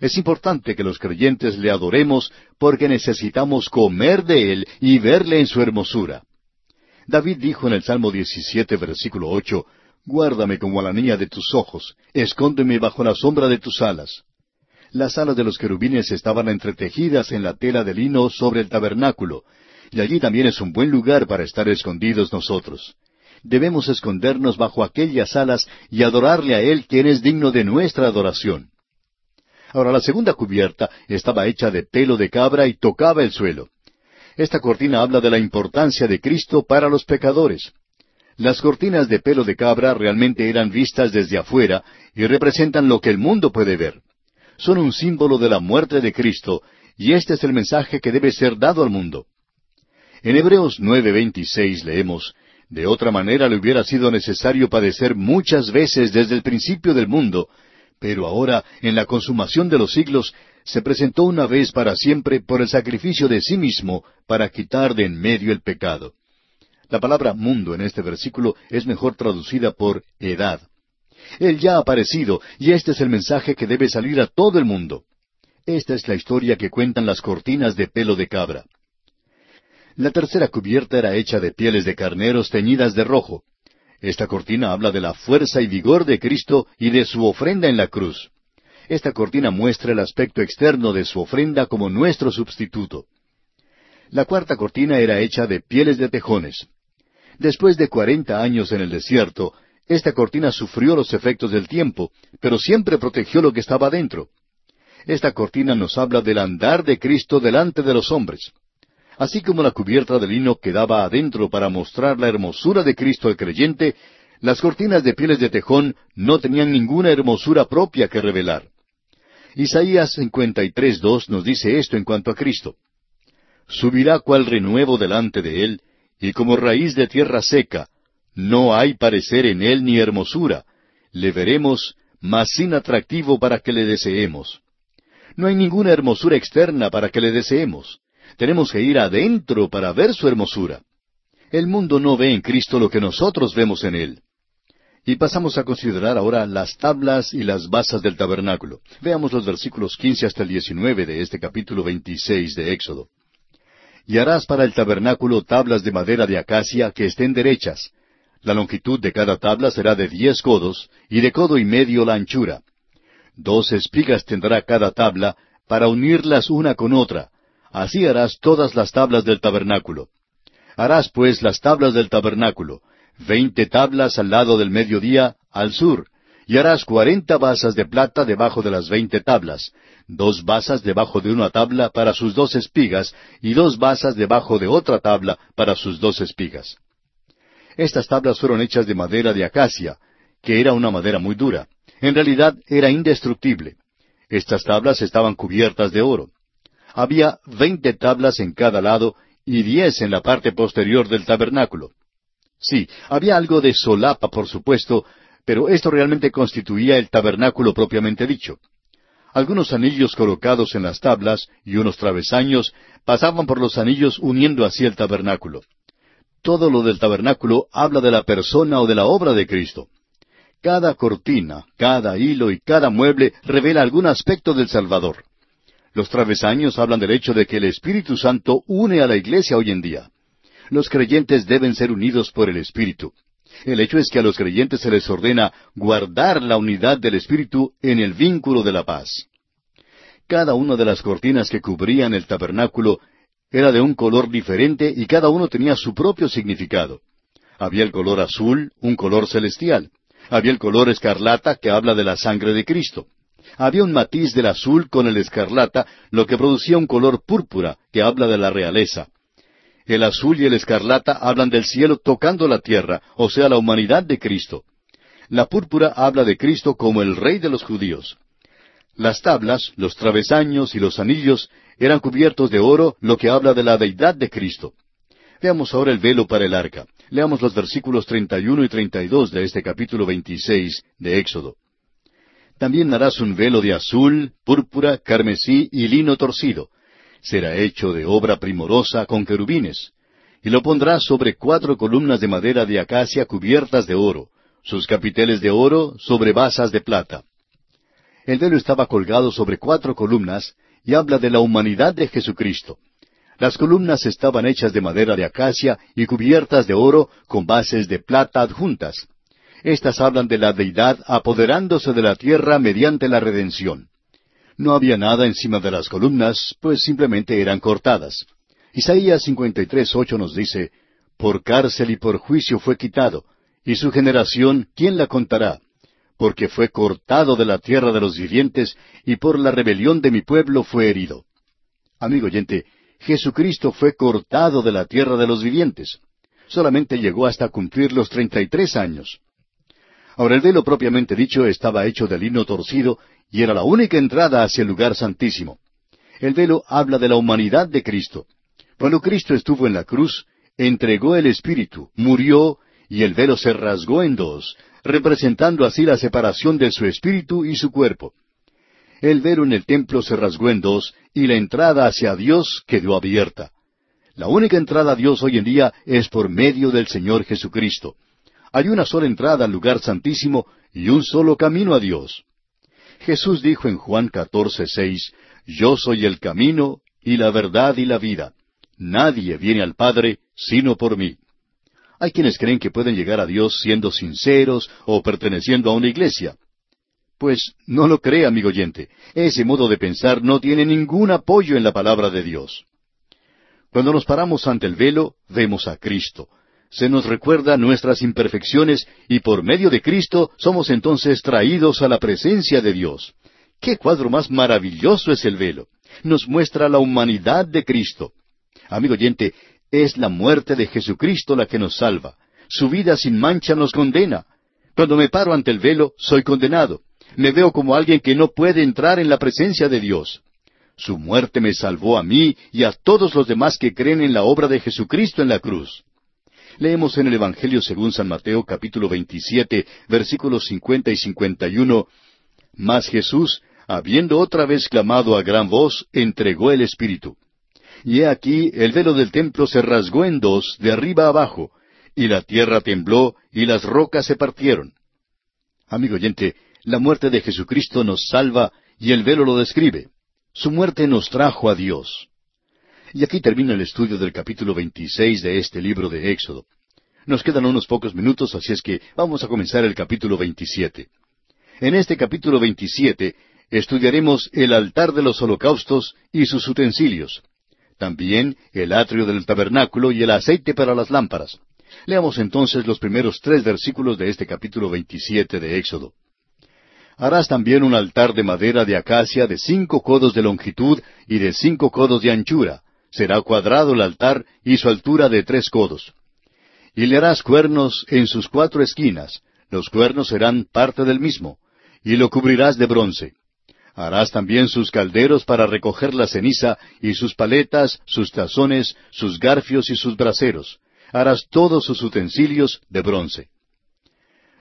Es importante que los creyentes le adoremos porque necesitamos comer de Él y verle en su hermosura. David dijo en el Salmo 17, versículo 8, Guárdame como a la niña de tus ojos, escóndeme bajo la sombra de tus alas. Las alas de los querubines estaban entretejidas en la tela de lino sobre el tabernáculo, y allí también es un buen lugar para estar escondidos nosotros. Debemos escondernos bajo aquellas alas y adorarle a Él quien es digno de nuestra adoración. Ahora la segunda cubierta estaba hecha de pelo de cabra y tocaba el suelo. Esta cortina habla de la importancia de Cristo para los pecadores. Las cortinas de pelo de cabra realmente eran vistas desde afuera y representan lo que el mundo puede ver son un símbolo de la muerte de Cristo, y este es el mensaje que debe ser dado al mundo. En Hebreos 9:26 leemos, De otra manera le hubiera sido necesario padecer muchas veces desde el principio del mundo, pero ahora, en la consumación de los siglos, se presentó una vez para siempre por el sacrificio de sí mismo para quitar de en medio el pecado. La palabra mundo en este versículo es mejor traducida por edad. Él ya ha aparecido y este es el mensaje que debe salir a todo el mundo. Esta es la historia que cuentan las cortinas de pelo de cabra. La tercera cubierta era hecha de pieles de carneros teñidas de rojo. Esta cortina habla de la fuerza y vigor de Cristo y de su ofrenda en la cruz. Esta cortina muestra el aspecto externo de su ofrenda como nuestro sustituto. La cuarta cortina era hecha de pieles de tejones. Después de cuarenta años en el desierto, esta cortina sufrió los efectos del tiempo, pero siempre protegió lo que estaba dentro. Esta cortina nos habla del andar de Cristo delante de los hombres. Así como la cubierta de lino quedaba adentro para mostrar la hermosura de Cristo al creyente, las cortinas de pieles de tejón no tenían ninguna hermosura propia que revelar. Isaías 53.2 nos dice esto en cuanto a Cristo. Subirá cual renuevo delante de él, y como raíz de tierra seca, no hay parecer en él ni hermosura. Le veremos, mas sin atractivo para que le deseemos. No hay ninguna hermosura externa para que le deseemos. Tenemos que ir adentro para ver su hermosura. El mundo no ve en Cristo lo que nosotros vemos en Él. Y pasamos a considerar ahora las tablas y las basas del tabernáculo. Veamos los versículos quince hasta el diecinueve de este capítulo veintiséis de Éxodo. Y harás para el tabernáculo tablas de madera de acacia que estén derechas. La longitud de cada tabla será de diez codos, y de codo y medio la anchura. Dos espigas tendrá cada tabla, para unirlas una con otra. Así harás todas las tablas del tabernáculo. Harás pues las tablas del tabernáculo, veinte tablas al lado del mediodía, al sur, y harás cuarenta basas de plata debajo de las veinte tablas, dos basas debajo de una tabla para sus dos espigas, y dos basas debajo de otra tabla para sus dos espigas. Estas tablas fueron hechas de madera de acacia, que era una madera muy dura. En realidad era indestructible. Estas tablas estaban cubiertas de oro. Había veinte tablas en cada lado y diez en la parte posterior del tabernáculo. Sí, había algo de solapa, por supuesto, pero esto realmente constituía el tabernáculo propiamente dicho. Algunos anillos colocados en las tablas y unos travesaños pasaban por los anillos uniendo así el tabernáculo. Todo lo del tabernáculo habla de la persona o de la obra de Cristo. Cada cortina, cada hilo y cada mueble revela algún aspecto del Salvador. Los travesaños hablan del hecho de que el Espíritu Santo une a la iglesia hoy en día. Los creyentes deben ser unidos por el Espíritu. El hecho es que a los creyentes se les ordena guardar la unidad del Espíritu en el vínculo de la paz. Cada una de las cortinas que cubrían el tabernáculo era de un color diferente y cada uno tenía su propio significado. Había el color azul, un color celestial. Había el color escarlata que habla de la sangre de Cristo. Había un matiz del azul con el escarlata, lo que producía un color púrpura que habla de la realeza. El azul y el escarlata hablan del cielo tocando la tierra, o sea, la humanidad de Cristo. La púrpura habla de Cristo como el Rey de los judíos. Las tablas, los travesaños y los anillos eran cubiertos de oro, lo que habla de la deidad de Cristo. Veamos ahora el velo para el arca. Leamos los versículos 31 y 32 de este capítulo 26 de Éxodo. También harás un velo de azul, púrpura, carmesí y lino torcido, será hecho de obra primorosa con querubines, y lo pondrás sobre cuatro columnas de madera de acacia cubiertas de oro, sus capiteles de oro sobre basas de plata. El velo estaba colgado sobre cuatro columnas y habla de la humanidad de Jesucristo. Las columnas estaban hechas de madera de acacia y cubiertas de oro con bases de plata adjuntas. Estas hablan de la deidad apoderándose de la tierra mediante la redención. No había nada encima de las columnas, pues simplemente eran cortadas. Isaías 53.8 nos dice, Por cárcel y por juicio fue quitado, y su generación, ¿quién la contará? Porque fue cortado de la tierra de los vivientes, y por la rebelión de mi pueblo fue herido. Amigo oyente, Jesucristo fue cortado de la tierra de los vivientes. Solamente llegó hasta cumplir los treinta y tres años. Ahora el velo propiamente dicho estaba hecho de lino torcido y era la única entrada hacia el lugar santísimo. El velo habla de la humanidad de Cristo. Cuando Cristo estuvo en la cruz, entregó el Espíritu, murió, y el velo se rasgó en dos, representando así la separación de su Espíritu y su cuerpo. El velo en el templo se rasgó en dos, y la entrada hacia Dios quedó abierta. La única entrada a Dios hoy en día es por medio del Señor Jesucristo. Hay una sola entrada al lugar santísimo y un solo camino a Dios. Jesús dijo en Juan 14, seis, Yo soy el camino y la verdad y la vida. Nadie viene al Padre sino por mí. Hay quienes creen que pueden llegar a Dios siendo sinceros o perteneciendo a una iglesia. Pues no lo cree, amigo oyente. Ese modo de pensar no tiene ningún apoyo en la palabra de Dios. Cuando nos paramos ante el velo, vemos a Cristo, se nos recuerda nuestras imperfecciones y por medio de Cristo somos entonces traídos a la presencia de Dios. ¡Qué cuadro más maravilloso es el velo! Nos muestra la humanidad de Cristo. Amigo oyente, es la muerte de Jesucristo la que nos salva. Su vida sin mancha nos condena. Cuando me paro ante el velo, soy condenado. Me veo como alguien que no puede entrar en la presencia de Dios. Su muerte me salvó a mí y a todos los demás que creen en la obra de Jesucristo en la cruz. Leemos en el Evangelio según San Mateo capítulo 27 versículos 50 y 51, Mas Jesús, habiendo otra vez clamado a gran voz, entregó el Espíritu. Y he aquí el velo del templo se rasgó en dos, de arriba abajo, y la tierra tembló, y las rocas se partieron. Amigo oyente, la muerte de Jesucristo nos salva, y el velo lo describe. Su muerte nos trajo a Dios. Y aquí termina el estudio del capítulo 26 de este libro de Éxodo. Nos quedan unos pocos minutos, así es que vamos a comenzar el capítulo 27. En este capítulo 27 estudiaremos el altar de los holocaustos y sus utensilios. También el atrio del tabernáculo y el aceite para las lámparas. Leamos entonces los primeros tres versículos de este capítulo 27 de Éxodo. Harás también un altar de madera de acacia de cinco codos de longitud y de cinco codos de anchura. Será cuadrado el altar y su altura de tres codos. Y le harás cuernos en sus cuatro esquinas. Los cuernos serán parte del mismo. Y lo cubrirás de bronce. Harás también sus calderos para recoger la ceniza, y sus paletas, sus tazones, sus garfios y sus braseros. Harás todos sus utensilios de bronce.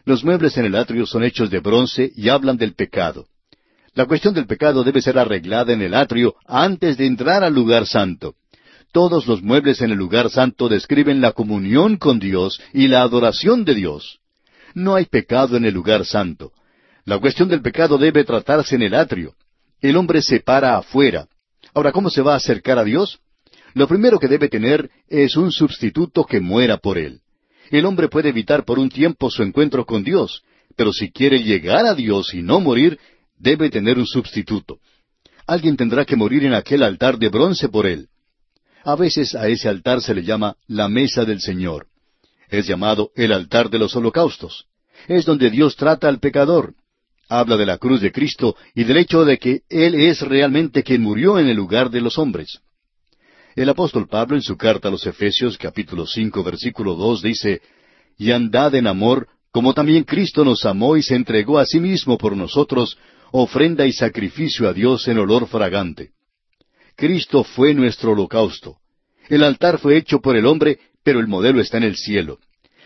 Los muebles en el atrio son hechos de bronce y hablan del pecado. La cuestión del pecado debe ser arreglada en el atrio antes de entrar al lugar santo. Todos los muebles en el lugar santo describen la comunión con Dios y la adoración de Dios. No hay pecado en el lugar santo. La cuestión del pecado debe tratarse en el atrio. El hombre se para afuera. Ahora, ¿cómo se va a acercar a Dios? Lo primero que debe tener es un sustituto que muera por él. El hombre puede evitar por un tiempo su encuentro con Dios, pero si quiere llegar a Dios y no morir, debe tener un sustituto. Alguien tendrá que morir en aquel altar de bronce por él. A veces a ese altar se le llama la mesa del Señor. Es llamado el altar de los holocaustos. Es donde Dios trata al pecador. Habla de la cruz de Cristo y del hecho de que Él es realmente quien murió en el lugar de los hombres. El apóstol Pablo en su carta a los Efesios capítulo cinco versículo dos dice, Y andad en amor, como también Cristo nos amó y se entregó a sí mismo por nosotros, ofrenda y sacrificio a Dios en olor fragante. Cristo fue nuestro holocausto. El altar fue hecho por el hombre, pero el modelo está en el cielo.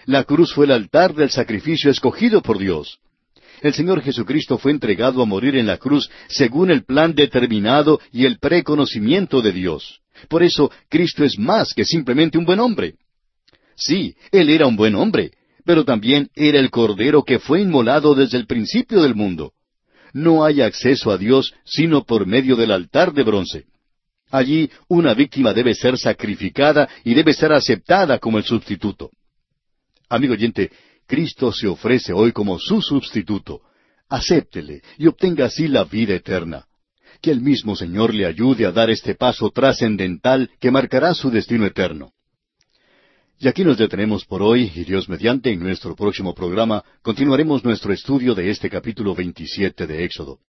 La cruz fue el altar del sacrificio escogido por Dios. El Señor Jesucristo fue entregado a morir en la cruz según el plan determinado y el preconocimiento de Dios. Por eso Cristo es más que simplemente un buen hombre. Sí, Él era un buen hombre, pero también era el Cordero que fue inmolado desde el principio del mundo. No hay acceso a Dios sino por medio del altar de bronce. Allí una víctima debe ser sacrificada y debe ser aceptada como el sustituto. Amigo oyente, Cristo se ofrece hoy como su sustituto. Acéptele y obtenga así la vida eterna. Que el mismo Señor le ayude a dar este paso trascendental que marcará su destino eterno. Y aquí nos detenemos por hoy, y Dios mediante, en nuestro próximo programa continuaremos nuestro estudio de este capítulo 27 de Éxodo.